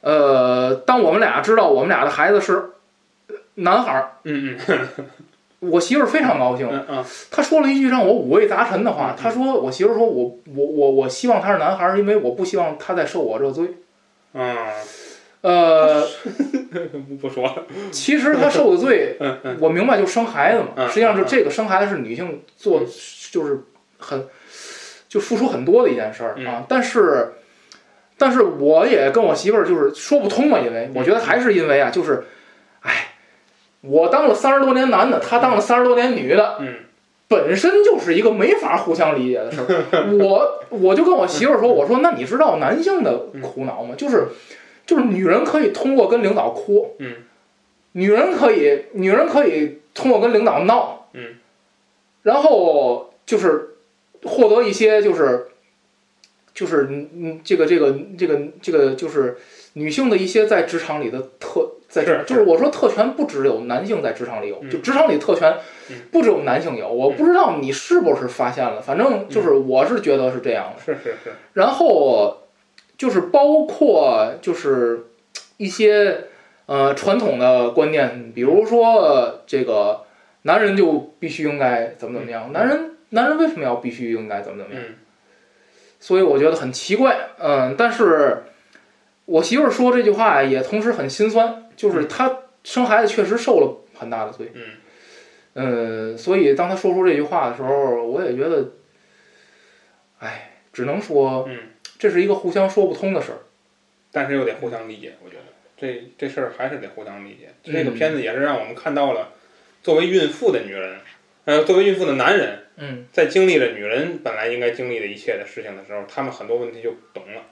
[SPEAKER 2] 呃，当我们俩知道我们俩的孩子是男孩儿，
[SPEAKER 1] 嗯嗯。
[SPEAKER 2] 我媳妇儿非常高兴，她说了一句让我五味杂陈的话
[SPEAKER 1] 嗯，
[SPEAKER 2] 她说我媳妇儿说我我我我希望他是男孩儿，因为我不希望他再受我这罪。
[SPEAKER 1] 嗯，
[SPEAKER 2] 呃，
[SPEAKER 1] 不不说了。
[SPEAKER 2] 其实他受的罪，我明白，就生孩子嘛。
[SPEAKER 1] 嗯
[SPEAKER 2] 实际上就这个生孩子是女性做，就是很就付出很多的一件事儿
[SPEAKER 1] 嗯。
[SPEAKER 2] 啊。但是，但是我也跟我媳妇儿就是说不通嘛，因为我觉得还是因为啊，就是，哎，我当了三十多年男的，他当了三十多年女的，
[SPEAKER 1] 嗯。
[SPEAKER 2] 本身就是一个没法互相理解的事儿。我我就跟我媳妇儿说，我说那你知道男性的苦恼吗？就是就是女人可以通过跟领导哭，
[SPEAKER 1] 嗯，
[SPEAKER 2] 女人可以女人可以通过跟领导闹，
[SPEAKER 1] 嗯，
[SPEAKER 2] 然后就是获得一些就是就是嗯嗯这个这个这个这个就是女性的一些在职场里的特在
[SPEAKER 1] 是
[SPEAKER 2] 就是我说特权不只有男性在职场里有，
[SPEAKER 1] 嗯
[SPEAKER 2] 就职场里特权
[SPEAKER 1] 嗯
[SPEAKER 2] 不只有男性有，我不知道你是不是发现了，反正就是
[SPEAKER 1] 嗯
[SPEAKER 2] 我是觉得是这样的。
[SPEAKER 1] 是是是。
[SPEAKER 2] 然后就是包括就是一些呃传统的观念，比如说这个男人就必须应该怎么怎么样，男人男人为什么要必须应该怎么怎么样？
[SPEAKER 1] 嗯。
[SPEAKER 2] 所以我觉得很奇怪，嗯，但是我媳妇儿说这句话也同时很心酸，就是她生孩子确实受了很大的罪，
[SPEAKER 1] 嗯。
[SPEAKER 2] 嗯，所以当她说出这句话的时候，我也觉得，哎，只能说
[SPEAKER 1] 嗯，
[SPEAKER 2] 这是一个互相说不通的事儿。
[SPEAKER 1] 但是又得互相理解，我觉得。这这事儿还是得互相理解。
[SPEAKER 2] 嗯。
[SPEAKER 1] 这个片子也是让我们看到了，作为孕妇的女人，呃，作为孕妇的男人，
[SPEAKER 2] 嗯
[SPEAKER 1] 在经历了女人本来应该经历的一切的事情的时候，他们很多问题就懂了。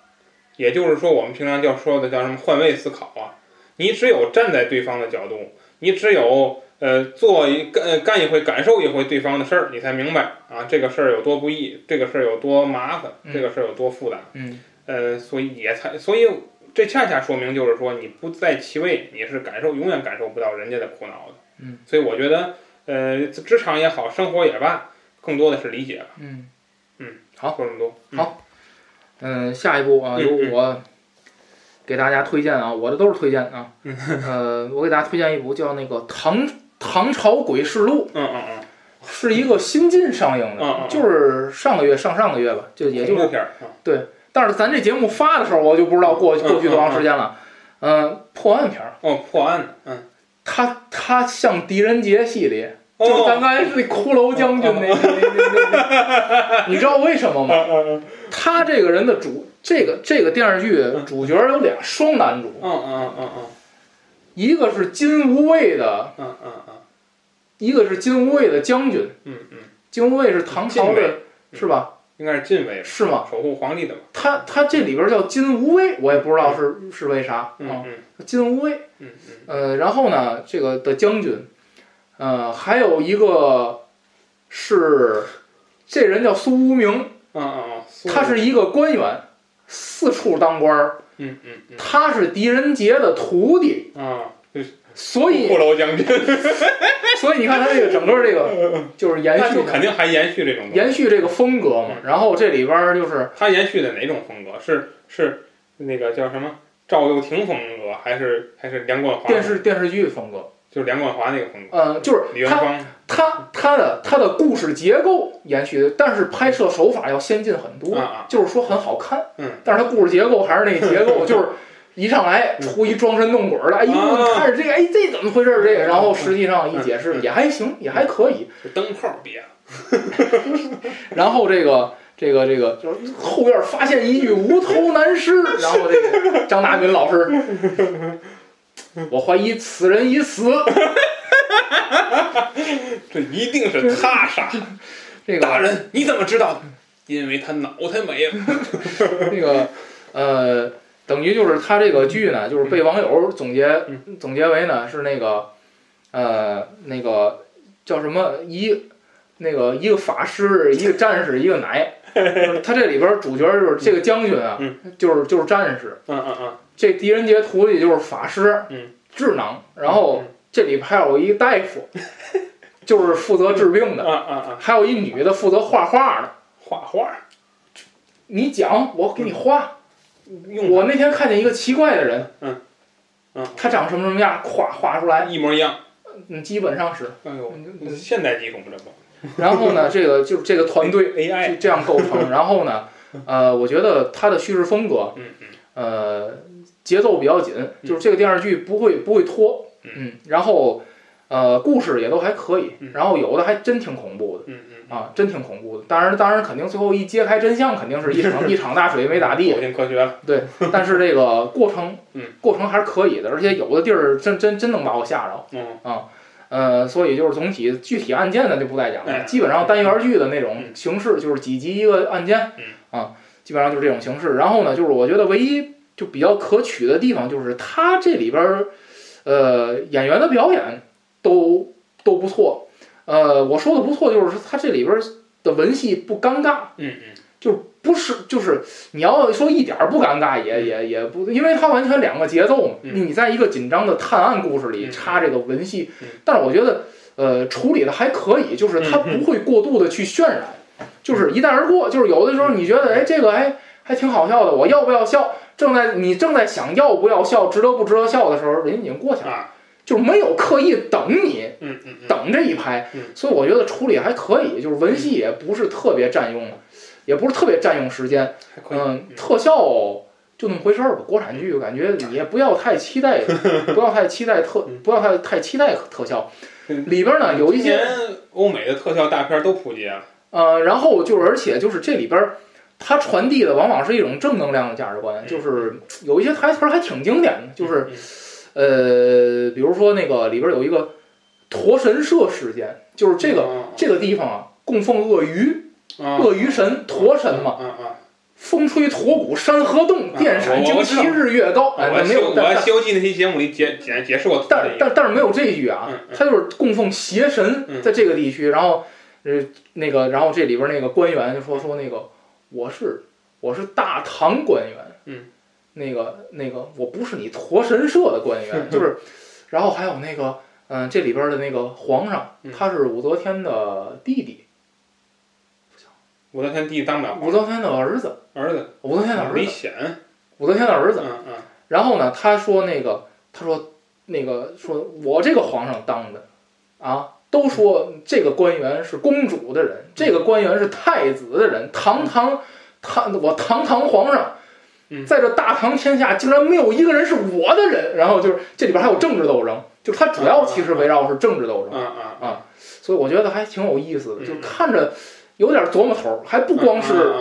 [SPEAKER 1] 也就是说，我们平常叫说的叫什么换位思考啊？你只有站在对方的角度，你只有呃做一干呃干一回，感受一回对方的事儿，你才明白啊这个事儿有多不易，这个事儿有多麻烦，
[SPEAKER 2] 嗯
[SPEAKER 1] 这个事儿有多复杂。
[SPEAKER 2] 嗯
[SPEAKER 1] 呃，所以也才，所以这恰恰说明就是说，你不在其位，你是感受永远感受不到人家的苦恼的。
[SPEAKER 2] 嗯，
[SPEAKER 1] 所以我觉得，呃，职场也好，生活也罢，更多的是理解吧。
[SPEAKER 2] 嗯。好。
[SPEAKER 1] 说这么多，嗯。
[SPEAKER 2] 好。嗯，下一步啊，
[SPEAKER 1] 嗯
[SPEAKER 2] 由我给大家推荐啊，我的都是推荐啊。
[SPEAKER 1] 嗯。
[SPEAKER 2] 呃，我给大家推荐一部叫那个《唐唐朝诡事录
[SPEAKER 1] 嗯嗯嗯》，
[SPEAKER 2] 是一个新近上映的，
[SPEAKER 1] 嗯嗯嗯。
[SPEAKER 2] 就是上个月上上个月吧，就也就是
[SPEAKER 1] 恐怖片儿啊，
[SPEAKER 2] 但是咱这节目发的时候，我就不知道过
[SPEAKER 1] 嗯
[SPEAKER 2] 过去多长时间了。嗯，破案片儿，
[SPEAKER 1] 哦，破案的，嗯，
[SPEAKER 2] 它它像狄仁杰系列，就是咱
[SPEAKER 1] 哦，
[SPEAKER 2] 刚才那骷髅将军那那那那那，你知道为什么吗？他这个人的主，这个这个电视剧主角有俩双男主，
[SPEAKER 1] 嗯嗯嗯嗯
[SPEAKER 2] 一个是金无畏的，
[SPEAKER 1] 嗯嗯嗯
[SPEAKER 2] 一个是金无畏的将军。
[SPEAKER 1] 嗯嗯，
[SPEAKER 2] 金无畏是唐朝的，是吧？
[SPEAKER 1] 应该是禁卫，
[SPEAKER 2] 是吗？
[SPEAKER 1] 守护皇帝的吧？
[SPEAKER 2] 他他这里边叫金无畏，我也不知道是是为啥啊。金无畏，
[SPEAKER 1] 嗯嗯
[SPEAKER 2] 呃，然后呢，这个的将军，呃，还有一个是这人叫苏无名，
[SPEAKER 1] 嗯嗯嗯，
[SPEAKER 2] 他是一个官员，四处当官儿，
[SPEAKER 1] 嗯嗯嗯。
[SPEAKER 2] 他是狄仁杰的徒弟，
[SPEAKER 1] 啊，
[SPEAKER 2] 所以
[SPEAKER 1] 骷髅将军，
[SPEAKER 2] 所以你看他这个整个这个就是延续
[SPEAKER 1] 那就肯定还延续这种东西。
[SPEAKER 2] 延续这个风格嘛。然后这里边儿就是
[SPEAKER 1] 他延续的哪种风格？是是那个叫什么？赵又廷风格，还是还是梁冠华？
[SPEAKER 2] 电视电视剧风格，
[SPEAKER 1] 就是梁冠华那个风格。
[SPEAKER 2] 嗯，就是他
[SPEAKER 1] 李元芳，
[SPEAKER 2] 他他的他的故事结构延续，但是拍摄手法要先进很多，就是说很好看。
[SPEAKER 1] 嗯，
[SPEAKER 2] 但是他故事结构还是那个结构，就是一上来出一装神弄鬼的，哎呦，
[SPEAKER 1] 啊
[SPEAKER 2] 你看着这个，哎，这怎么回事儿？这个，然后实际上一解释
[SPEAKER 1] 嗯
[SPEAKER 2] 也还行，也还可以。
[SPEAKER 1] 是灯泡别了。
[SPEAKER 2] 然后这个这个这个就是后院发现一具无头男尸，然后这个张大民老师，我怀疑此人已死。
[SPEAKER 1] 这一定是他杀。
[SPEAKER 2] 这个
[SPEAKER 1] 大人，你怎么知道的？因为他脑袋没了。
[SPEAKER 2] 那个呃，等于就是他这个剧呢，就是被网友总结
[SPEAKER 1] 嗯
[SPEAKER 2] 总结为呢是那个呃那个叫什么一那个一个法师，一个战士，一个奶。就是他这里边主角就是这个将军啊
[SPEAKER 1] 嗯，
[SPEAKER 2] 就是就是战士，
[SPEAKER 1] 嗯嗯嗯
[SPEAKER 2] 这狄仁杰徒弟就是法师，
[SPEAKER 1] 嗯，
[SPEAKER 2] 智囊，然后
[SPEAKER 1] 嗯
[SPEAKER 2] 这里还有一大夫，就是负责治病的，
[SPEAKER 1] 啊啊啊，
[SPEAKER 2] 还有一女的负责画画的。
[SPEAKER 1] 画画
[SPEAKER 2] 你讲，我给你画。我那天看见一个奇怪的人，
[SPEAKER 1] 嗯嗯
[SPEAKER 2] 他长什么什么样，咵画出来，
[SPEAKER 1] 一模一样。
[SPEAKER 2] 嗯，基本上是。
[SPEAKER 1] 哎呦，
[SPEAKER 2] 嗯
[SPEAKER 1] 现代技术这不
[SPEAKER 2] 然后呢，这个就是这个团队
[SPEAKER 1] AI，
[SPEAKER 2] 就这样构成。然后呢，呃，我觉得他的叙事风格，
[SPEAKER 1] 嗯嗯
[SPEAKER 2] 呃，节奏比较紧，就是这个电视剧不会不会拖，嗯，然后呃，故事也都还可以
[SPEAKER 1] 嗯，
[SPEAKER 2] 然后有的还真挺恐怖的。
[SPEAKER 1] 嗯嗯
[SPEAKER 2] 啊，真挺恐怖的。当然，当然，肯定最后一揭开真相，肯定是一场 一场大水没咋地。
[SPEAKER 1] 科学。了。
[SPEAKER 2] 对，但是这个过程
[SPEAKER 1] 嗯，
[SPEAKER 2] 过程还是可以的，而且有的地儿真真真能把我吓着。
[SPEAKER 1] 嗯啊
[SPEAKER 2] 呃，所以就是总体具体案件呢就不再讲了，
[SPEAKER 1] 哎。
[SPEAKER 2] 基本上单元剧的那种
[SPEAKER 1] 嗯。
[SPEAKER 2] 形式就是几集一个案件，
[SPEAKER 1] 嗯。
[SPEAKER 2] 啊，基本上就是这种形式。然后呢，就是我觉得唯一就比较可取的地方就是它这里边儿，呃，演员的表演都都不错。呃，我说的不错就是它这里边儿的文戏不尴尬，
[SPEAKER 1] 嗯嗯
[SPEAKER 2] 就不是就是你要说一点儿不尴尬也也也不，因为它完全两个节奏嘛。
[SPEAKER 1] 嗯
[SPEAKER 2] 你在一个紧张的探案故事里
[SPEAKER 1] 嗯
[SPEAKER 2] 插这个文戏
[SPEAKER 1] 嗯，
[SPEAKER 2] 但是我觉得呃处理的还可以，就是它
[SPEAKER 1] 嗯
[SPEAKER 2] 不会过度的去渲染，就是一带而过。就是有的时候你觉得哎这个哎还挺好笑的，我要不要笑？正在你正在想要不要笑，值得不值得笑的时候，人已经过去了，
[SPEAKER 1] 啊，
[SPEAKER 2] 就是没有刻意等你。
[SPEAKER 1] 嗯嗯嗯，
[SPEAKER 2] 等这一拍
[SPEAKER 1] 嗯，
[SPEAKER 2] 所以我觉得处理还可以，就是文戏也不是特别占用，也不是特别占用时间。嗯，特效就那么回事儿吧。国产剧我感觉你也不要太期待，不要太期待特，不要太太期待特效。
[SPEAKER 1] 嗯
[SPEAKER 2] 里边呢有一些
[SPEAKER 1] 欧美的特效大片都普及啊。
[SPEAKER 2] 呃，然后就是而且就是这里边儿它传递的往往是一种正能量的价值观，就是有一些台词儿还挺经典的，就是
[SPEAKER 1] 嗯。
[SPEAKER 2] 呃，比如说那个里边儿有一个驼神社事件，就是这个。
[SPEAKER 1] 个
[SPEAKER 2] 这个地方啊，供奉鳄鱼，鳄鱼神驼神嘛，
[SPEAKER 1] 嗯嗯，
[SPEAKER 2] 风吹驼骨山河动，
[SPEAKER 1] 啊
[SPEAKER 2] 电闪惊
[SPEAKER 1] 我我知道
[SPEAKER 2] 旗日月高。哎，
[SPEAKER 1] 我
[SPEAKER 2] 没有，
[SPEAKER 1] 我西游记》那期节目里解解解释过
[SPEAKER 2] 但但但是没有这一句啊
[SPEAKER 1] 嗯，嗯
[SPEAKER 2] 他就是供奉邪神
[SPEAKER 1] 嗯。
[SPEAKER 2] 在这个地区，然后呃那个，然后这里边那个官员就说说那个我是我是大唐官员，
[SPEAKER 1] 嗯，
[SPEAKER 2] 那个那个我不是你驼神社的官员，就是，然后还有那个嗯、这里边的那个皇上
[SPEAKER 1] 嗯，
[SPEAKER 2] 他是武则天的弟弟，
[SPEAKER 1] 武则天弟弟当不了
[SPEAKER 2] 武则天的儿子。
[SPEAKER 1] 儿子，
[SPEAKER 2] 武则天的儿子，
[SPEAKER 1] 李显，
[SPEAKER 2] 武则天的儿子。
[SPEAKER 1] 嗯嗯
[SPEAKER 2] 然后呢，他说那个，他说那个说，我这个皇上当的，啊，都说这个官员是公主的人，这个官员是太子的人，堂堂堂我堂堂皇上
[SPEAKER 1] 嗯，
[SPEAKER 2] 在这大唐天下竟然没有一个人是我的人。然后就是这里边还有政治斗争，就是它主要其实围绕是政治斗争，
[SPEAKER 1] 啊啊啊，
[SPEAKER 2] 所以我觉得还挺有意思的，
[SPEAKER 1] 嗯。
[SPEAKER 2] 就看着有点琢磨头儿，还不光是。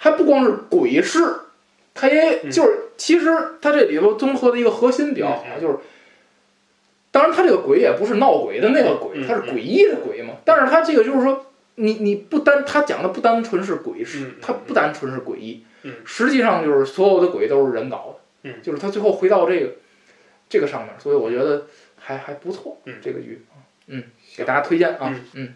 [SPEAKER 2] 还不光是鬼市，它也
[SPEAKER 1] 嗯。
[SPEAKER 2] 就是其实它这里头综合的一个核心比较好，
[SPEAKER 1] 嗯。
[SPEAKER 2] 就是，当然他这个鬼也不是闹鬼的那个鬼，
[SPEAKER 1] 嗯
[SPEAKER 2] 它是诡异的鬼嘛。但是他这个就是说，你你不单他讲的不单纯是鬼市
[SPEAKER 1] 嗯，
[SPEAKER 2] 它不单纯是诡异
[SPEAKER 1] 嗯，
[SPEAKER 2] 实际上就是所有的鬼都是人搞的，
[SPEAKER 1] 嗯。
[SPEAKER 2] 就是他最后回到这个这个上面，所以我觉得还还不错
[SPEAKER 1] 嗯，
[SPEAKER 2] 这个剧，嗯，给大家推荐啊。
[SPEAKER 1] 嗯，
[SPEAKER 2] 嗯。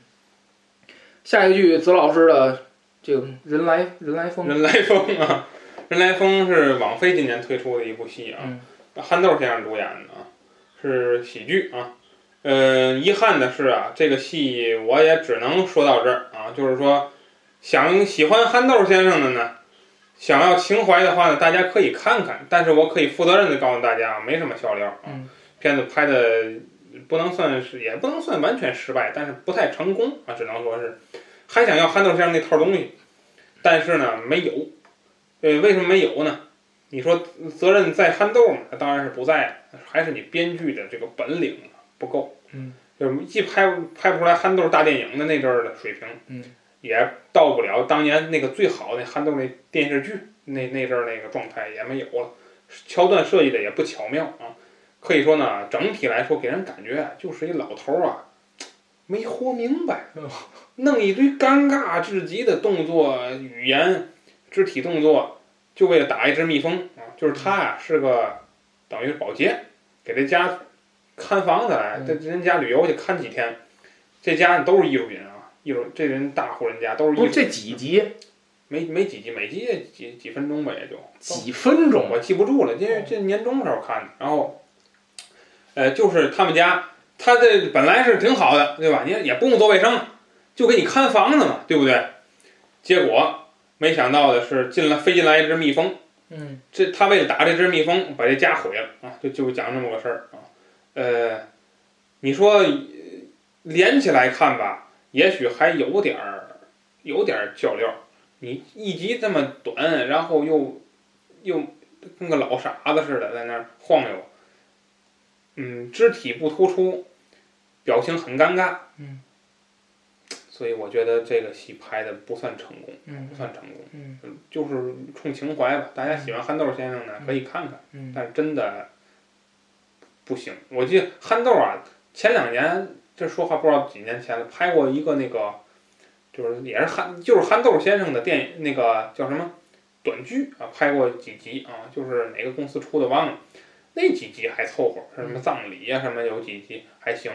[SPEAKER 2] 下一个剧，子老师的这个人来人来疯，
[SPEAKER 1] 人来疯啊！人来疯是网飞今年推出的一部戏啊，
[SPEAKER 2] 嗯。
[SPEAKER 1] 憨豆先生主演的啊，是喜剧啊。嗯、遗憾的是啊，这个戏我也只能说到这儿啊，就是说，想喜欢憨豆先生的呢，想要情怀的话呢，大家可以看看，但是我可以负责任的告诉大家，没什么笑料啊。
[SPEAKER 2] 嗯
[SPEAKER 1] 片子拍的不能算是，也不能算完全失败，但是不太成功啊，只能说是还想要憨豆先生那套东西，但是呢没有。呃，为什么没有呢？你说责任在憨豆吗？那当然是不在，还是你编剧的这个本领不够。
[SPEAKER 2] 嗯，
[SPEAKER 1] 就是既拍拍不出来憨豆大电影的那阵儿的水平，
[SPEAKER 2] 嗯，
[SPEAKER 1] 也到不了当年那个最好的憨豆那电视剧那那阵儿那个状态也没有了，桥段设计的也不巧妙啊。可以说呢，整体来说给人感觉啊，就是一老头儿啊，没活明白，弄一堆尴尬至极的动作、语言、肢体动作，就为了打一只蜜蜂啊！就是他呀、是个等于保洁，给这家看房子来，
[SPEAKER 2] 嗯
[SPEAKER 1] 在人家旅游去看几天，这家都是艺术品啊，艺术这人大户人家都是艺术
[SPEAKER 2] 不这几集，
[SPEAKER 1] 没没几集，每集也几几分钟吧，也就
[SPEAKER 2] 几分钟，
[SPEAKER 1] 我记不住了，因为这年终的时候看的。然后，呃，就是他们家，他这本来是挺好的，对吧？你也不用做卫生，就给你看房子嘛，对不对？结果没想到的是，进来飞进来一只蜜蜂，
[SPEAKER 2] 嗯
[SPEAKER 1] 这他为了打这只蜜蜂，把这家毁了啊！就就讲这么个事儿啊。呃，你说呃连起来看吧，也许还有点儿有点儿较料。你一集这么短，然后又又跟个老傻子似的在那儿晃悠，嗯，肢体不突出，表情很尴尬，
[SPEAKER 2] 嗯，
[SPEAKER 1] 所以我觉得这个戏拍的不算成功，
[SPEAKER 2] 嗯
[SPEAKER 1] 不算成功。
[SPEAKER 2] 嗯
[SPEAKER 1] 嗯，就是冲情怀吧。大家喜欢憨豆先生呢，可以看看，
[SPEAKER 2] 嗯
[SPEAKER 1] 但是真的不行。我记得憨豆啊，前两年这说话不知道几年前了，拍过一个那个，就是也是憨，就是憨豆先生的电影，那个叫什么短剧啊，拍过几集啊，就是哪个公司出的忘了，那几集还凑合，什么葬礼啊、什么有几集还行，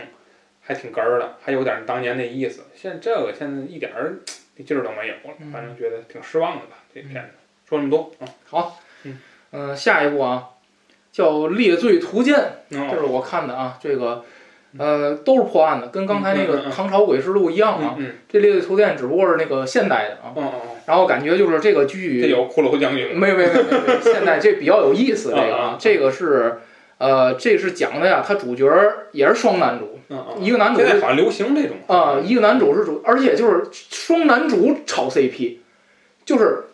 [SPEAKER 1] 还挺哏儿的，还有点当年那意思。现在这个现在一点儿劲儿都没有了，反正觉得挺失望的吧。这片子说这么多啊，
[SPEAKER 2] 嗯、下一部啊，叫《猎罪图鉴》，这
[SPEAKER 1] 哦
[SPEAKER 2] 是我看的啊，这个。呃，都是破案的，跟刚才那个唐朝诡事录》一样啊。
[SPEAKER 1] 嗯
[SPEAKER 2] 这《猎罪图鉴》只不过是那个现代的啊，然后感觉就是这个剧
[SPEAKER 1] 这有骷髅将军，
[SPEAKER 2] 没有没有没有没有，现代这比较有意思，这个
[SPEAKER 1] 啊
[SPEAKER 2] 这个是，呃，这是讲的呀，他主角儿也是双男主，一个男主是
[SPEAKER 1] 现在好像流行这种。
[SPEAKER 2] 啊，一个男主是主，而且就是双男主炒 CP，就是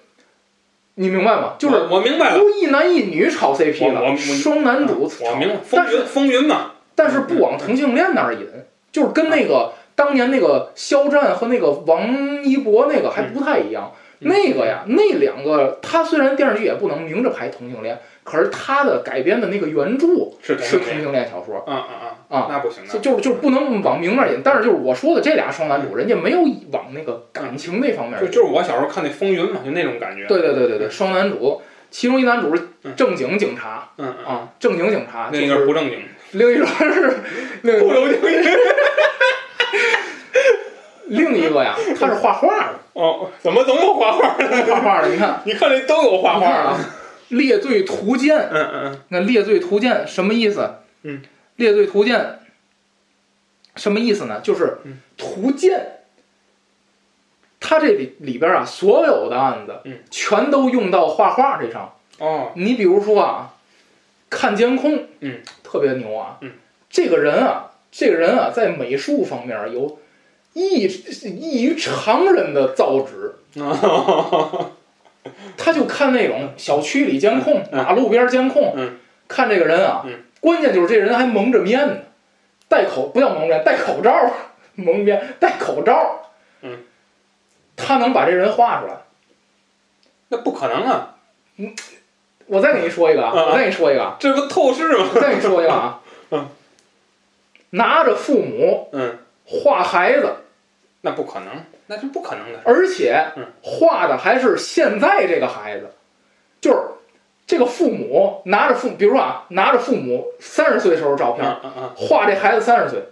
[SPEAKER 2] 你明白吗？就是
[SPEAKER 1] 我我明白了，
[SPEAKER 2] 不一男一女炒 CP 了，
[SPEAKER 1] 我我我
[SPEAKER 2] 双男主炒。
[SPEAKER 1] 我明白，
[SPEAKER 2] 但是
[SPEAKER 1] 风云风云嘛，
[SPEAKER 2] 但是不往同性恋那儿引，就是跟那个当年那个肖战和那个王一博那个还不太一样。
[SPEAKER 1] 嗯
[SPEAKER 2] 那个呀，那两个他虽然电视剧也不能明着拍同性恋，可是他的改编的那个原著
[SPEAKER 1] 是同性恋，
[SPEAKER 2] 是同性恋小说，
[SPEAKER 1] 啊啊
[SPEAKER 2] 啊
[SPEAKER 1] 啊，那不行，的
[SPEAKER 2] 就就是就是不能往明面儿引。但是就是我说的这俩双男主，人家没有往那个感情那方面。
[SPEAKER 1] 就就是我小时候看那风云嘛，就那种感觉，
[SPEAKER 2] 对对对对对，双男主，其中一男主是正经警察
[SPEAKER 1] 嗯嗯，
[SPEAKER 2] 啊，正经警察，
[SPEAKER 1] 另一
[SPEAKER 2] 就是
[SPEAKER 1] 个不正经，
[SPEAKER 2] 另一个是另一个
[SPEAKER 1] 骷髅将军，
[SPEAKER 2] 另一个呀，他是画画的，
[SPEAKER 1] 哦，怎么总有画画的？
[SPEAKER 2] 画画的，你看。
[SPEAKER 1] 你看这都有画画
[SPEAKER 2] 的。《列罪图鉴》
[SPEAKER 1] 嗯嗯
[SPEAKER 2] 那《列罪图鉴》什么意思？
[SPEAKER 1] 嗯，《
[SPEAKER 2] 列罪图鉴》什么意思呢？就是
[SPEAKER 1] 嗯
[SPEAKER 2] 图鉴，它这里里边啊，所有的案子，
[SPEAKER 1] 嗯，
[SPEAKER 2] 全都用到画画这上。
[SPEAKER 1] 哦，
[SPEAKER 2] 你比如说啊，看监控，
[SPEAKER 1] 嗯，
[SPEAKER 2] 特别牛啊，
[SPEAKER 1] 嗯，
[SPEAKER 2] 这个人啊，这个人啊，在美术方面有异异于常人的造诣。
[SPEAKER 1] 哦
[SPEAKER 2] 他就看那种小区里监控、
[SPEAKER 1] 嗯。
[SPEAKER 2] 马路边监控，
[SPEAKER 1] 嗯。
[SPEAKER 2] 看这个人啊，
[SPEAKER 1] 嗯。
[SPEAKER 2] 关键就是这人还蒙着面呢，戴口不叫蒙着面，戴口罩，蒙面戴口罩，
[SPEAKER 1] 嗯，
[SPEAKER 2] 他能把这人画出来。
[SPEAKER 1] 那不可能啊，
[SPEAKER 2] 我再给你说一个啊，
[SPEAKER 1] 嗯。
[SPEAKER 2] 我再给你说一个啊，
[SPEAKER 1] 这不透视吗？
[SPEAKER 2] 我再给你说一个啊，
[SPEAKER 1] 嗯，
[SPEAKER 2] 拿着父母
[SPEAKER 1] 嗯，
[SPEAKER 2] 画孩子，
[SPEAKER 1] 那不可能，那是不可能的，
[SPEAKER 2] 而且
[SPEAKER 1] 嗯。
[SPEAKER 2] 画的还是现在这个孩子，就是这个父母拿着父，比如说啊，拿着父母三十岁时候照片，画这孩子三十岁，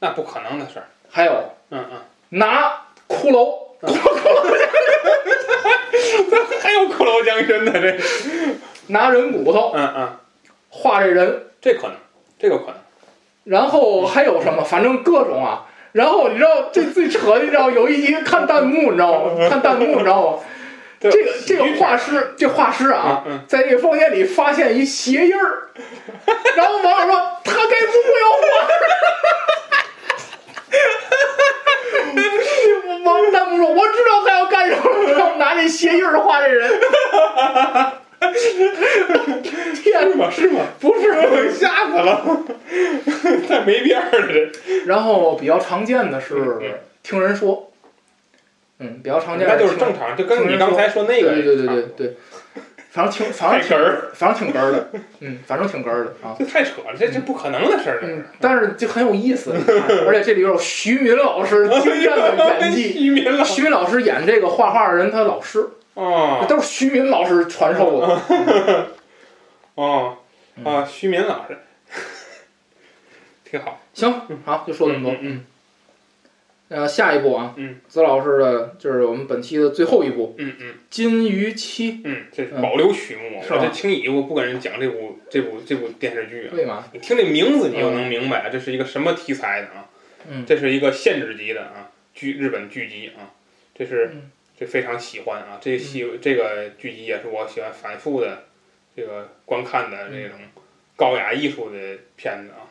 [SPEAKER 1] 那不可能的事儿，
[SPEAKER 2] 还有
[SPEAKER 1] 嗯嗯，
[SPEAKER 2] 拿骷髅，骷髅
[SPEAKER 1] 还有骷髅将军呢，这，
[SPEAKER 2] 拿人骨头
[SPEAKER 1] 嗯嗯，
[SPEAKER 2] 画这人，
[SPEAKER 1] 这可能，这个可能，
[SPEAKER 2] 然后还有什么？反正各种啊。然后你知道这最扯的，你知道有一集看弹幕，你知道吗？看弹幕，你知道吗？这个这个画师，这画师啊，
[SPEAKER 1] 嗯
[SPEAKER 2] 在这个房间里发现一鞋印儿，然后网友说他该不会要画？王弹幕说我知道他要干什么，然后拿这鞋印儿画这人。天
[SPEAKER 1] 是吗？是吗？
[SPEAKER 2] 不是，
[SPEAKER 1] 我吓死了，太没边儿了这，
[SPEAKER 2] 然后比较常见的是听人说，嗯，比较常见
[SPEAKER 1] 那
[SPEAKER 2] 的听
[SPEAKER 1] 就是正常，就跟你刚才说那个，
[SPEAKER 2] 对对对对对，反正挺反正挺
[SPEAKER 1] 儿，
[SPEAKER 2] 反正挺哏儿的，嗯，反正挺哏儿的啊。
[SPEAKER 1] 这太扯了，这这不可能的事儿，
[SPEAKER 2] 但是就很有意思，而且这里边有徐敏老师 惊艳的演技。徐敏老师演这个画画的人，他老师，
[SPEAKER 1] 哦
[SPEAKER 2] 都是徐敏老师传授的。
[SPEAKER 1] 哦
[SPEAKER 2] 嗯
[SPEAKER 1] 啊，徐敏老师，挺好，
[SPEAKER 2] 行，好，就说这么多。
[SPEAKER 1] 嗯
[SPEAKER 2] 呃，下一步啊，
[SPEAKER 1] 嗯，
[SPEAKER 2] 子老师的就是我们本期的最后一部
[SPEAKER 1] 嗯嗯《
[SPEAKER 2] 金鱼妻》，
[SPEAKER 1] 嗯，这是保留曲目，
[SPEAKER 2] 是
[SPEAKER 1] 这轻易我不跟人讲这部这部这部电视剧啊。
[SPEAKER 2] 对吗？
[SPEAKER 1] 你听这名字，你就能明白这是一个什么题材的啊？
[SPEAKER 2] 嗯
[SPEAKER 1] 这是一个限制级的啊剧日本剧集啊，这是
[SPEAKER 2] 嗯
[SPEAKER 1] 这非常喜欢啊。这个戏这个剧集也是我喜欢反复的这个观看的这种高雅艺术的片子啊。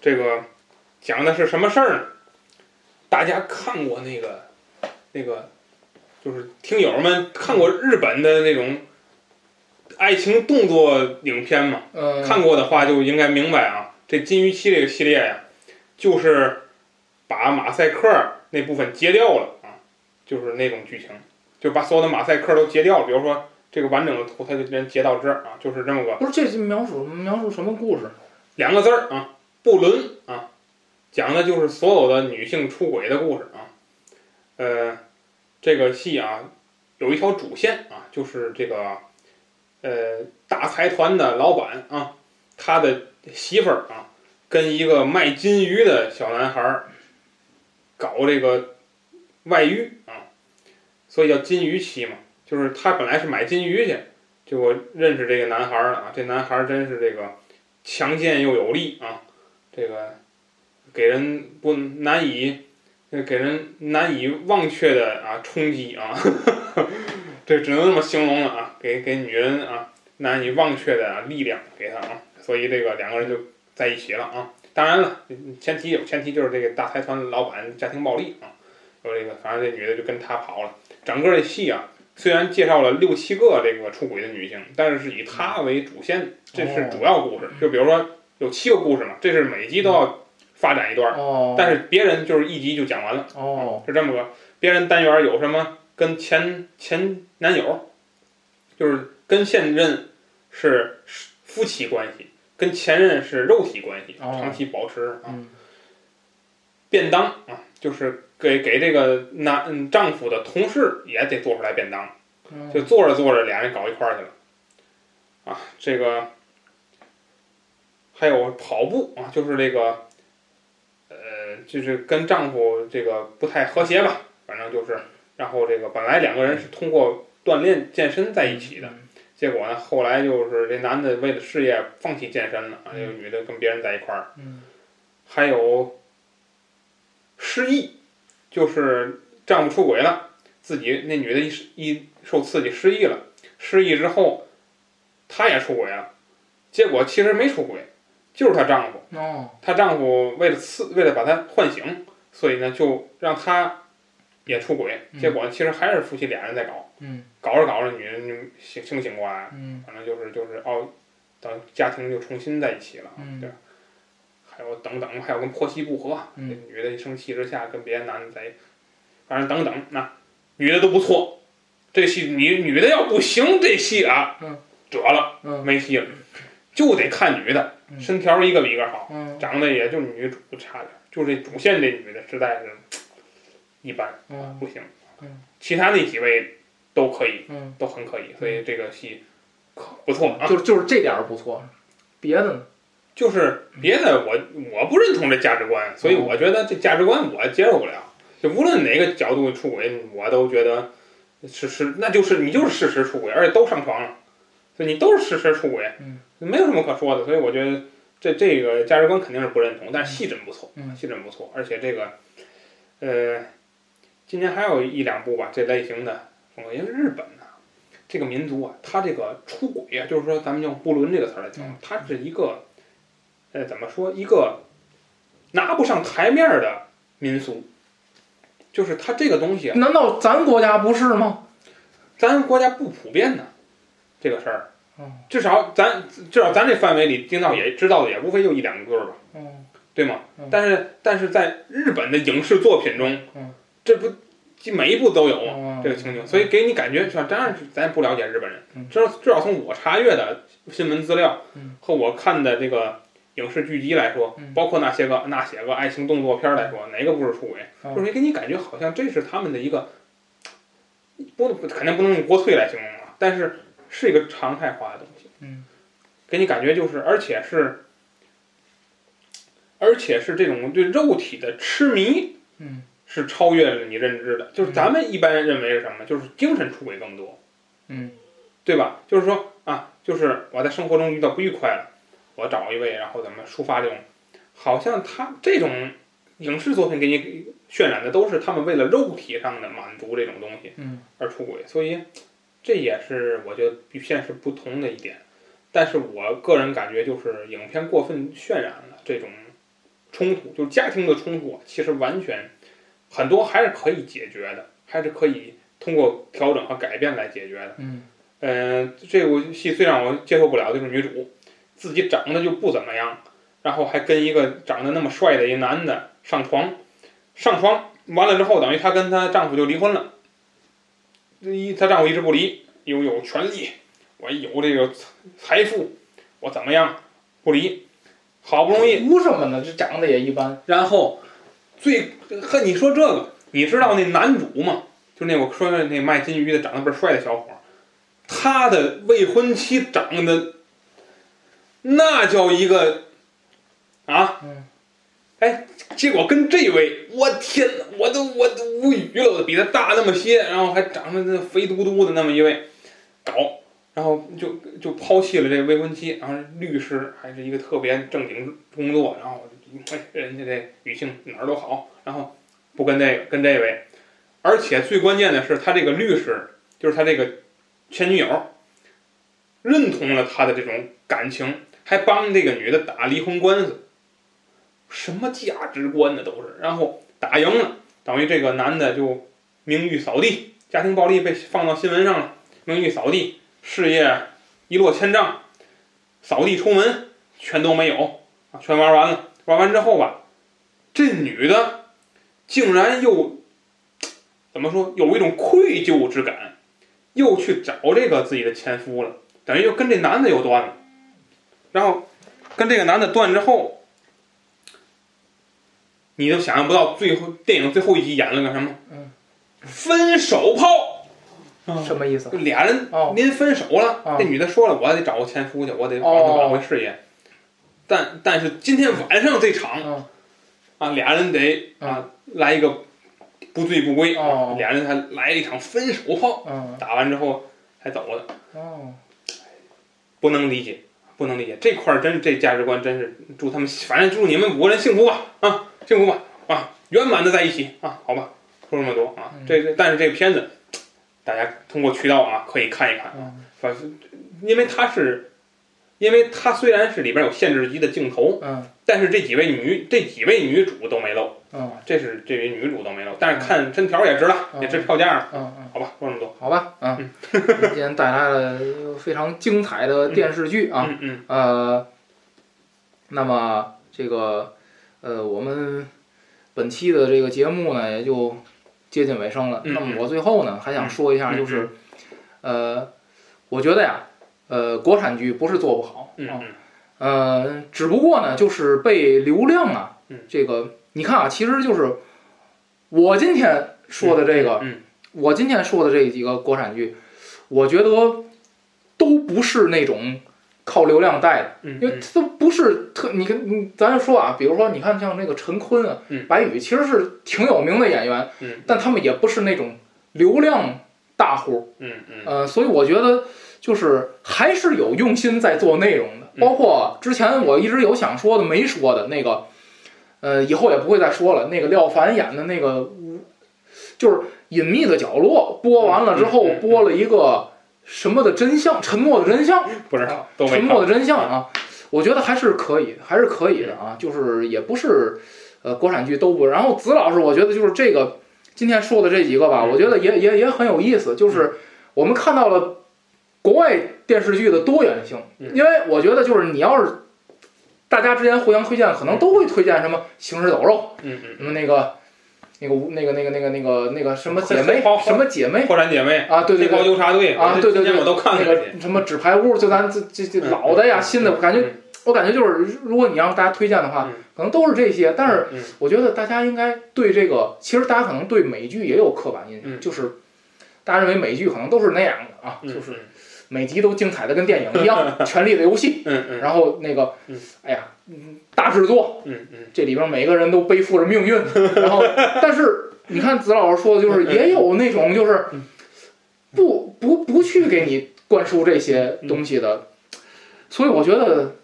[SPEAKER 1] 这个讲的是什么事儿呢？大家看过那个那个，就是听友们看过日本的那种爱情动作影片吗？
[SPEAKER 2] 嗯，
[SPEAKER 1] 看过的话就应该明白啊，这金鱼期这个系列呀，就是把马赛克那部分截掉了啊，就是那种剧情，就把所有的马赛克都截掉了。比如说这个完整的图，它就连截到这儿啊，就是这么个
[SPEAKER 2] 不是这是描述描述什么故事？
[SPEAKER 1] 两个字儿啊，不伦啊，讲的就是所有的女性出轨的故事啊。呃，这个戏啊，有一条主线啊，就是这个呃大财团的老板啊，他的媳妇儿啊，跟一个卖金鱼的小男孩儿搞这个外遇啊，所以叫金鱼妻嘛。就是他本来是买金鱼去，就我认识这个男孩儿啊，这男孩儿真是这个。强健又有力啊，这个给人不难以，给人难以忘却的啊冲击啊，这只能这么形容了啊，给给女人啊难以忘却的、力量给他啊，所以这个两个人就在一起了啊。当然了，前提有前提就是这个大财团老板家庭暴力啊，有这个反正这女的就跟他跑了。整个这戏啊，虽然介绍了六七个这个出轨的女性，但是是以她为主线，这是主要故事。就比如说有七个故事嘛，这是每集都要发展一段，
[SPEAKER 2] 哦，
[SPEAKER 1] 但是别人就是一集就讲完了，
[SPEAKER 2] 哦，
[SPEAKER 1] 是这么个。别人单元有什么跟前前男友，就是跟现任是夫妻关系，跟前任是肉体关系，
[SPEAKER 2] 哦
[SPEAKER 1] 长期保持啊。
[SPEAKER 2] 嗯
[SPEAKER 1] 便当啊，就是给给这个男嗯丈夫的同事也得做出来便当。
[SPEAKER 2] 嗯
[SPEAKER 1] 就做着做着，俩人搞一块儿去了，啊，这个还有跑步啊，就是这个，呃，就是跟丈夫这个不太和谐吧，反正就是，然后这个本来两个人是通过锻炼健身在一起的，结果呢，后来就是这男的为了事业放弃健身了，啊，这个女的跟别人在一块儿，
[SPEAKER 2] 嗯。
[SPEAKER 1] 还有失忆，就是丈夫出轨了，自己那女的一一受刺激失忆了，失忆之后，她也出轨了，结果其实没出轨，就是她丈夫，
[SPEAKER 2] 哦，
[SPEAKER 1] 她丈夫为了刺为了把她唤醒，所以呢就让她也出轨，
[SPEAKER 2] 嗯。
[SPEAKER 1] 结果其实还是夫妻俩人在搞，
[SPEAKER 2] 嗯。
[SPEAKER 1] 搞着搞着女人就醒清醒过来反正就是就是哦，等家庭就重新在一起了，
[SPEAKER 2] 嗯。
[SPEAKER 1] 对。还有等等，还有跟婆媳不和，
[SPEAKER 2] 嗯
[SPEAKER 1] 这女的一生气之下跟别的男的在，反正等等，那女的都不错，这戏女女的要不行，这戏啊，
[SPEAKER 2] 嗯
[SPEAKER 1] 折了，
[SPEAKER 2] 嗯
[SPEAKER 1] 没戏了，就得看女的，
[SPEAKER 2] 嗯
[SPEAKER 1] 身条一个比一个好，
[SPEAKER 2] 嗯
[SPEAKER 1] 长得也就女主差点，就这主线这女的实在是一般，
[SPEAKER 2] 嗯
[SPEAKER 1] 不行
[SPEAKER 2] 嗯，
[SPEAKER 1] 其他那几位都可以，
[SPEAKER 2] 嗯，
[SPEAKER 1] 都很可以，所以这个戏可不错啊。
[SPEAKER 2] 就是就是这点儿不错，别的呢？
[SPEAKER 1] 就是别的我我不认同这价值观，所以我觉得这价值观我接受不了。就无论哪个角度出轨，我都觉得是是，那就是你就是事实出轨，而且都上床了，所以你都是事实出轨，
[SPEAKER 2] 嗯
[SPEAKER 1] 没有什么可说的。所以我觉得这这个价值观肯定是不认同，但是戏真不错，
[SPEAKER 2] 嗯
[SPEAKER 1] 戏真不错，而且这个呃，今年还有一两部吧这类型的风格，因为日本呢、这个民族啊，它这个出轨啊，就是说咱们用不伦这个词儿来讲
[SPEAKER 2] 嗯，
[SPEAKER 1] 它是一个。呃，怎么说？一个拿不上台面儿的民俗，就是它这个东西啊，
[SPEAKER 2] 难道咱国家不是吗？
[SPEAKER 1] 咱国家不普遍呢，这个事儿
[SPEAKER 2] 嗯，
[SPEAKER 1] 至少咱至少咱这范围里听到也知道的也无非就一两个吧，
[SPEAKER 2] 嗯
[SPEAKER 1] 对吗
[SPEAKER 2] 嗯？
[SPEAKER 1] 但是但是在日本的影视作品中
[SPEAKER 2] 嗯，
[SPEAKER 1] 这不每一部都有这个情景，所以给你感觉是吧？当然咱也不了解日本人
[SPEAKER 2] 嗯，
[SPEAKER 1] 至少至少从我查阅的新闻资料
[SPEAKER 2] 嗯
[SPEAKER 1] 和我看的这个影视剧集来说
[SPEAKER 2] 嗯，
[SPEAKER 1] 包括那些个那些个爱情动作片儿来说，哪个不是出轨？
[SPEAKER 2] 嗯
[SPEAKER 1] 就是给你感觉好像这是他们的一个不肯定不能用国粹来形容啊，但是是一个常态化的东西。
[SPEAKER 2] 嗯，
[SPEAKER 1] 给你感觉就是，而且是而且是这种对肉体的痴迷。
[SPEAKER 2] 嗯
[SPEAKER 1] 是超越了你认知的。就是咱们一般认为是什么？就是精神出轨更多，
[SPEAKER 2] 嗯，
[SPEAKER 1] 对吧？就是说啊，就是我在生活中遇到不愉快了，我找一位，然后怎么抒发这种，好像他这种影视作品给你渲染的都是他们为了肉体上的满足这种东西，
[SPEAKER 2] 嗯，
[SPEAKER 1] 而出轨，所以这也是我觉得与现实不同的一点。但是我个人感觉，就是影片过分渲染了这种冲突，就是家庭的冲突，其实完全很多还是可以解决的，还是可以通过调整和改变来解决的。
[SPEAKER 2] 嗯
[SPEAKER 1] 嗯，这部戏最让我接受不了的就是女主自己长得就不怎么样，然后还跟一个长得那么帅的一男的上床，上床完了之后，等于她跟她丈夫就离婚了。一她丈夫一直不离，有有权利，我有这个财富，我怎么样不离？好不容易，
[SPEAKER 2] 图什么呢？这长得也一般。
[SPEAKER 1] 然后最和你说这个，你知道那男主吗？就那我说的那卖金鱼的长得倍儿帅的小伙，他的未婚妻长得那叫一个啊，
[SPEAKER 2] 嗯。
[SPEAKER 1] 哎，结果跟这位，我天呐，我都我都无语了，我比他大那么些，然后还长得那肥嘟嘟的那么一位，搞，然后就就抛弃了这未婚妻，然后律师还是一个特别正经工作，然后哎，人家这女性哪儿都好，然后不跟这个跟这位，而且最关键的是，他这个律师就是他这个前女友，认同了他的这种感情，还帮这个女的打离婚官司，什么价值观呢都是，然后打赢了，等于这个男的就名誉扫地，家庭暴力被放到新闻上了，名誉扫地，事业一落千丈，扫地出门全都没有啊，全玩完了。玩完之后吧，这女的竟然又怎么说，有一种愧疚之感，又去找这个自己的前夫了，等于又跟这男的又断了。然后跟这个男的断之后，你都想象不到，最后电影最后一集演了个什么？
[SPEAKER 2] 嗯，
[SPEAKER 1] 分手炮。
[SPEAKER 2] 什么意思？
[SPEAKER 1] 就俩人
[SPEAKER 2] 哦。
[SPEAKER 1] 临分手了，
[SPEAKER 2] 哦。
[SPEAKER 1] 这女的说了，我得找个前夫去，我得
[SPEAKER 2] 哦
[SPEAKER 1] 帮他挽回事业。但但是今天晚上这场
[SPEAKER 2] 嗯。
[SPEAKER 1] 啊，俩人得啊来一个不醉不归，
[SPEAKER 2] 哦。
[SPEAKER 1] 俩人还来一场分手炮，
[SPEAKER 2] 嗯。
[SPEAKER 1] 打完之后还走了，
[SPEAKER 2] 哦。
[SPEAKER 1] 不能理解，不能理解。这块儿真这价值观真是祝他们，反正祝你们五个人幸福吧啊，幸福吧啊，圆满的在一起啊，好吧，说这么多啊，
[SPEAKER 2] 嗯。
[SPEAKER 1] 这这但是这个片子大家通过渠道啊可以看一看。
[SPEAKER 2] 啊
[SPEAKER 1] 反正因为它是，因为它虽然是里边有限制级的镜头，
[SPEAKER 2] 嗯。
[SPEAKER 1] 但是这几位女这几位女主都没露，
[SPEAKER 2] 嗯。
[SPEAKER 1] 这是这位女主都没露，但是看真条也值了，
[SPEAKER 2] 嗯。
[SPEAKER 1] 也值票价了，
[SPEAKER 2] 嗯嗯，
[SPEAKER 1] 好吧，
[SPEAKER 2] 好吧，嗯，今天带来了非常精彩的电视剧啊，
[SPEAKER 1] 嗯嗯
[SPEAKER 2] 呃，那么这个呃，我们本期的这个节目呢，也就接近尾声了。
[SPEAKER 1] 嗯
[SPEAKER 2] 那么我最后呢，还想说一下，就是，呃，我觉得呀，呃，国产剧不是做不好，啊呃，只不过呢，就是被流量啊
[SPEAKER 1] 嗯，
[SPEAKER 2] 这个你看啊，其实就是我今天说的这个，
[SPEAKER 1] 嗯
[SPEAKER 2] 我今天说的这几个国产剧，我觉得都不是那种靠流量带的。
[SPEAKER 1] 嗯，
[SPEAKER 2] 因为它都不是特，你看，你咱就说啊，比如说，你看像那个陈坤啊、
[SPEAKER 1] 嗯。
[SPEAKER 2] 白宇，其实是挺有名的演员，
[SPEAKER 1] 嗯。
[SPEAKER 2] 但他们也不是那种流量大户，
[SPEAKER 1] 嗯嗯。
[SPEAKER 2] 呃，所以我觉得就是还是有用心在做内容的，
[SPEAKER 1] 嗯。
[SPEAKER 2] 包括之前我一直有想说的没说的那个，呃，以后也不会再说了，那个廖凡演的那个，就是隐秘的角落，播完了之后播了一个什么的真相，沉默的真相。
[SPEAKER 1] 不知道都没
[SPEAKER 2] 沉默的真相啊，我觉得还是可以，还是可以的啊，就是也不是，呃，国产剧都不。然后子老师，我觉得就是这个今天说的这几个吧，
[SPEAKER 1] 嗯
[SPEAKER 2] 我觉得也也也很有意思，就是我们看到了国外电视剧的多元性，
[SPEAKER 1] 嗯。
[SPEAKER 2] 因为我觉得就是你要是大家之间互相推荐，可能都会推荐什么《行尸走肉》，
[SPEAKER 1] 嗯嗯。
[SPEAKER 2] 什么那个。那个那个那个那个那个那个什么姐妹 什么姐妹
[SPEAKER 1] 破产姐妹，
[SPEAKER 2] 啊？对对对。
[SPEAKER 1] 黑袍，纠察队
[SPEAKER 2] 啊，对对对，
[SPEAKER 1] 我都看
[SPEAKER 2] 那个什么纸牌屋，就咱这这这
[SPEAKER 1] 嗯
[SPEAKER 2] 老的呀、
[SPEAKER 1] 嗯
[SPEAKER 2] 新的，我感觉
[SPEAKER 1] 嗯。
[SPEAKER 2] 我感觉就是，如果你让大家推荐的话
[SPEAKER 1] 嗯，
[SPEAKER 2] 可能都是这些。但是
[SPEAKER 1] 嗯
[SPEAKER 2] 我觉得大家应该对这个，其实大家可能对美剧也有刻板印象，
[SPEAKER 1] 嗯。
[SPEAKER 2] 就是大家认为美剧可能都是那样的啊，
[SPEAKER 1] 嗯
[SPEAKER 2] 就是每集都精彩的跟电影一样，《权力的游戏》，然后那个
[SPEAKER 1] 嗯，
[SPEAKER 2] 哎呀，嗯大制作，
[SPEAKER 1] 嗯嗯。
[SPEAKER 2] 这里边每个人都背负着命运，然后但是你看子老师说的，就是也有那种就是不不不去给你灌输这些东西的，所以我觉得，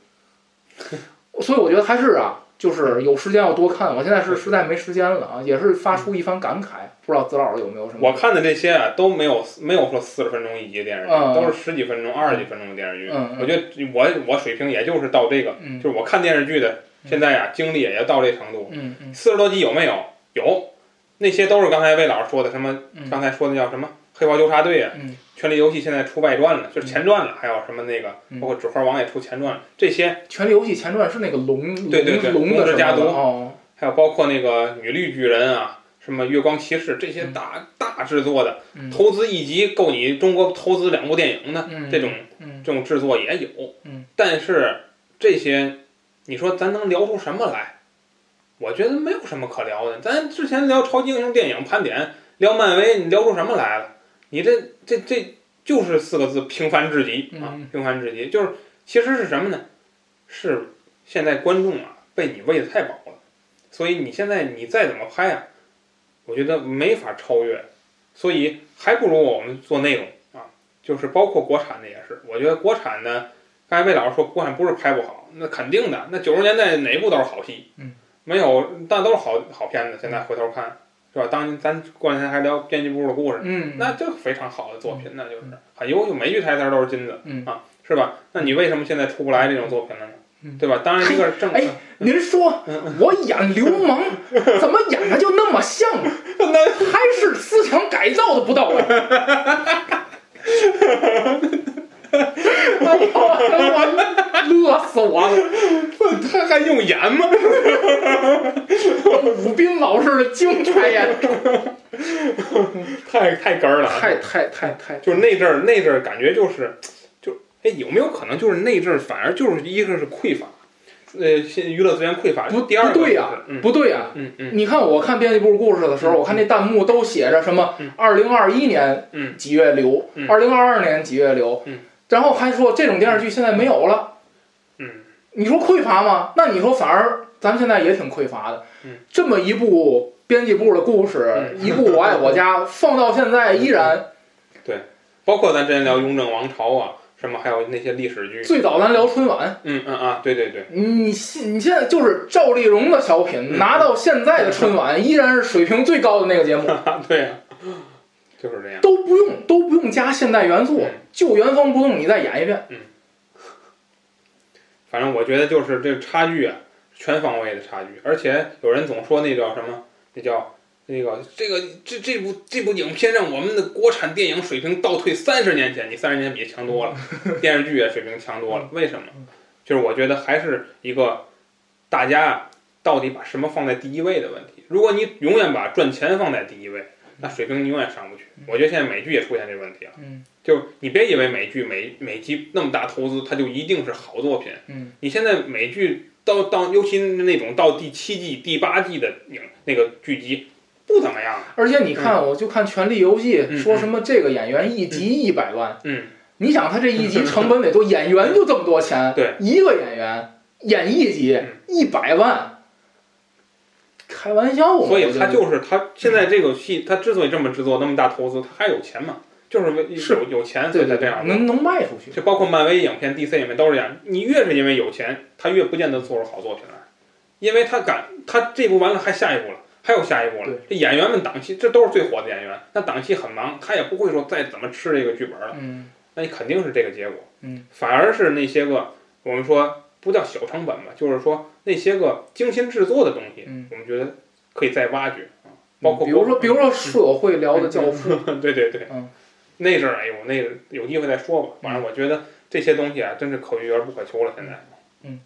[SPEAKER 2] 所以我觉得还是啊，就是有时间要多看。我现在是实在没时间了啊，也是发出一番感慨。不知道子老师有没有什么？
[SPEAKER 1] 我看的这些啊都没有没有说四十分钟一集电视剧，
[SPEAKER 2] 嗯
[SPEAKER 1] 都是十几分钟、二十几分钟的电视剧。我觉得我我水平也就是到这个，
[SPEAKER 2] 嗯
[SPEAKER 1] 就是我看电视剧的现在呀、精力也要到这程度。四十多集有没有？有，那些都是刚才魏老师说的什么，
[SPEAKER 2] 嗯
[SPEAKER 1] 刚才说的叫什么《黑袍纠察队》啊，
[SPEAKER 2] 嗯
[SPEAKER 1] 权力游戏》现在出外传了，就是前传了，还有什么那个，
[SPEAKER 2] 嗯
[SPEAKER 1] 包括《指环王》也出前传了，这些《
[SPEAKER 2] 权力游戏前传》是那个龙
[SPEAKER 1] 对对对
[SPEAKER 2] 龙的
[SPEAKER 1] 家族
[SPEAKER 2] 哦，
[SPEAKER 1] 还有包括那个女绿巨人啊，什么月光骑士这些大、大制作的，
[SPEAKER 2] 嗯
[SPEAKER 1] 投资一集够你中国投资两部电影的、
[SPEAKER 2] 嗯
[SPEAKER 1] 这种
[SPEAKER 2] 嗯
[SPEAKER 1] 这种制作也有。
[SPEAKER 2] 嗯
[SPEAKER 1] 但是这些，你说咱能聊出什么来？我觉得没有什么可聊的。咱之前聊超级英雄电影盘点，聊漫威，你聊出什么来了？你这这这就是四个字：平凡至极啊
[SPEAKER 2] 嗯！
[SPEAKER 1] 平凡至极，就是其实是什么呢？是现在观众啊被你喂的太饱了，所以你现在你再怎么拍啊，我觉得没法超越，所以还不如我们做内容啊，就是包括国产的也是，我觉得国产的，刚才魏老师说国产不是拍不好，那肯定的，那九十年代哪部都是好戏，
[SPEAKER 2] 嗯，
[SPEAKER 1] 没有，但都是好好片子，现在回头看是吧？当年咱过两天还聊编辑部的故事，
[SPEAKER 2] 嗯，
[SPEAKER 1] 那这非常好的作品，那就是很优秀，每句台词都是金子，
[SPEAKER 2] 嗯
[SPEAKER 1] 啊，是吧？那你为什么现在出不来这种作品了呢？
[SPEAKER 2] 嗯
[SPEAKER 1] 对吧？当然，一个是正，
[SPEAKER 2] 哎您说我演流氓，怎么演的就那么像？还是思想改造的不到位。哎呦，我乐死我了！
[SPEAKER 1] 他还用演吗？
[SPEAKER 2] 武斌老师的精彩演出，
[SPEAKER 1] 太太哏儿了，
[SPEAKER 2] 太太太太，
[SPEAKER 1] 就是那阵儿，那阵儿感觉就是，就哎，有没有可能就是那阵儿反而就是一个是匮乏，呃，现娱乐资源匮乏，
[SPEAKER 2] 不
[SPEAKER 1] 第二个
[SPEAKER 2] 不对呀不对呀。
[SPEAKER 1] 嗯嗯。
[SPEAKER 2] 你看，我看编辑部故事的时候，我看那弹幕都写着什么
[SPEAKER 1] 嗯“
[SPEAKER 2] 二零二一年
[SPEAKER 1] 嗯。
[SPEAKER 2] 几月流
[SPEAKER 1] 嗯”，
[SPEAKER 2] 二零二二年几月流
[SPEAKER 1] 嗯，
[SPEAKER 2] 然后还说这种电视剧现在没有了。
[SPEAKER 1] 嗯，
[SPEAKER 2] 你说匮乏吗？那你说反而咱们现在也挺匮乏的。
[SPEAKER 1] 嗯，
[SPEAKER 2] 这么一部编辑部的故事，
[SPEAKER 1] 嗯。
[SPEAKER 2] 一部《我爱我家》，放到现在 依然。对。
[SPEAKER 1] 包括咱之前聊《雍正王朝》啊，什么还有那些历史剧，
[SPEAKER 2] 最早咱聊春晚，
[SPEAKER 1] 嗯嗯啊，对对对，
[SPEAKER 2] 你现你现在就是赵丽蓉的小品
[SPEAKER 1] 嗯
[SPEAKER 2] 拿到现在的春晚，依然是水平最高的那个节目。
[SPEAKER 1] 对呀、就是这样。
[SPEAKER 2] 都不用都不用加现代元素
[SPEAKER 1] 嗯，
[SPEAKER 2] 就原封不动你再演一遍。
[SPEAKER 1] 嗯反正我觉得就是这个差距啊，全方位的差距。而且有人总说那叫什么，那叫那个这个这这部这部影片让我们的国产电影水平倒退三十年前，你三十年比强多了，电视剧也水平强多了。为什么？就是我觉得还是一个大家到底把什么放在第一位的问题。如果你永远把赚钱放在第一位，那水平你永远上不去。我觉得现在美剧也出现这个问题了。
[SPEAKER 2] 嗯
[SPEAKER 1] 就你别以为美剧每每集那么大投资，它就一定是好作品。
[SPEAKER 2] 嗯，
[SPEAKER 1] 你现在美剧到到，尤其那种到第七季、第八季的影那个剧集，不怎么样。
[SPEAKER 2] 而且你看，我就看《权力游戏》，
[SPEAKER 1] 嗯
[SPEAKER 2] 说什么这个演员一集一百万，
[SPEAKER 1] 嗯，
[SPEAKER 2] 你想他这一集成本得多，演员就这么多钱，
[SPEAKER 1] 对，
[SPEAKER 2] 一个演员演一集
[SPEAKER 1] 嗯
[SPEAKER 2] 一百万，开玩笑吗？
[SPEAKER 1] 所以他就是他现在这个戏，他之所以这么制作那么大投资，他还有钱嘛，就是为
[SPEAKER 2] 是
[SPEAKER 1] 有有钱所以才这样，
[SPEAKER 2] 能能卖出去。
[SPEAKER 1] 就包括漫威影片、DC 影片都是这样，你越是因为有钱，他越不见得做出好作品来，因为他敢，他这部完了还下一部了，还有下一部了。这演员们档期，这都是最火的演员，那档期很忙，他也不会说再怎么吃这个剧本了，
[SPEAKER 2] 嗯
[SPEAKER 1] 那你肯定是这个结果。
[SPEAKER 2] 嗯，
[SPEAKER 1] 反而是那些个我们说不叫小成本吧，就是说那些个精心制作的东西，
[SPEAKER 2] 嗯
[SPEAKER 1] 我们觉得可以再挖掘啊，包括
[SPEAKER 2] 比如说比如说社会聊的《教父 》，
[SPEAKER 1] 对对对，
[SPEAKER 2] 嗯
[SPEAKER 1] 那阵儿哎呦，那个有机会再说吧。反正我觉得这些东西啊，真是可遇而不可求了。现在，嗯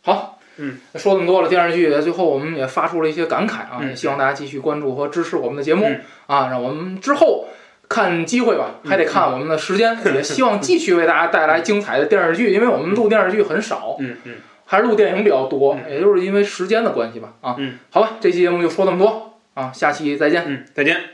[SPEAKER 2] 好，
[SPEAKER 1] 嗯，
[SPEAKER 2] 说这么多了，电视剧最后我们也发出了一些感慨啊，
[SPEAKER 1] 嗯
[SPEAKER 2] 也希望大家继续关注和支持我们的节目、
[SPEAKER 1] 嗯
[SPEAKER 2] 啊，让我们之后看机会吧，还得看我们的时间，也希望 继续为大家带来精彩的电视剧，因为我们录电视剧很少，
[SPEAKER 1] 嗯嗯，
[SPEAKER 2] 还是录电影比较多，
[SPEAKER 1] 嗯
[SPEAKER 2] 也就是因为时间的关系吧啊，
[SPEAKER 1] 嗯，
[SPEAKER 2] 好吧，这期节目就说这么多啊，下期再见。
[SPEAKER 1] 嗯，再见。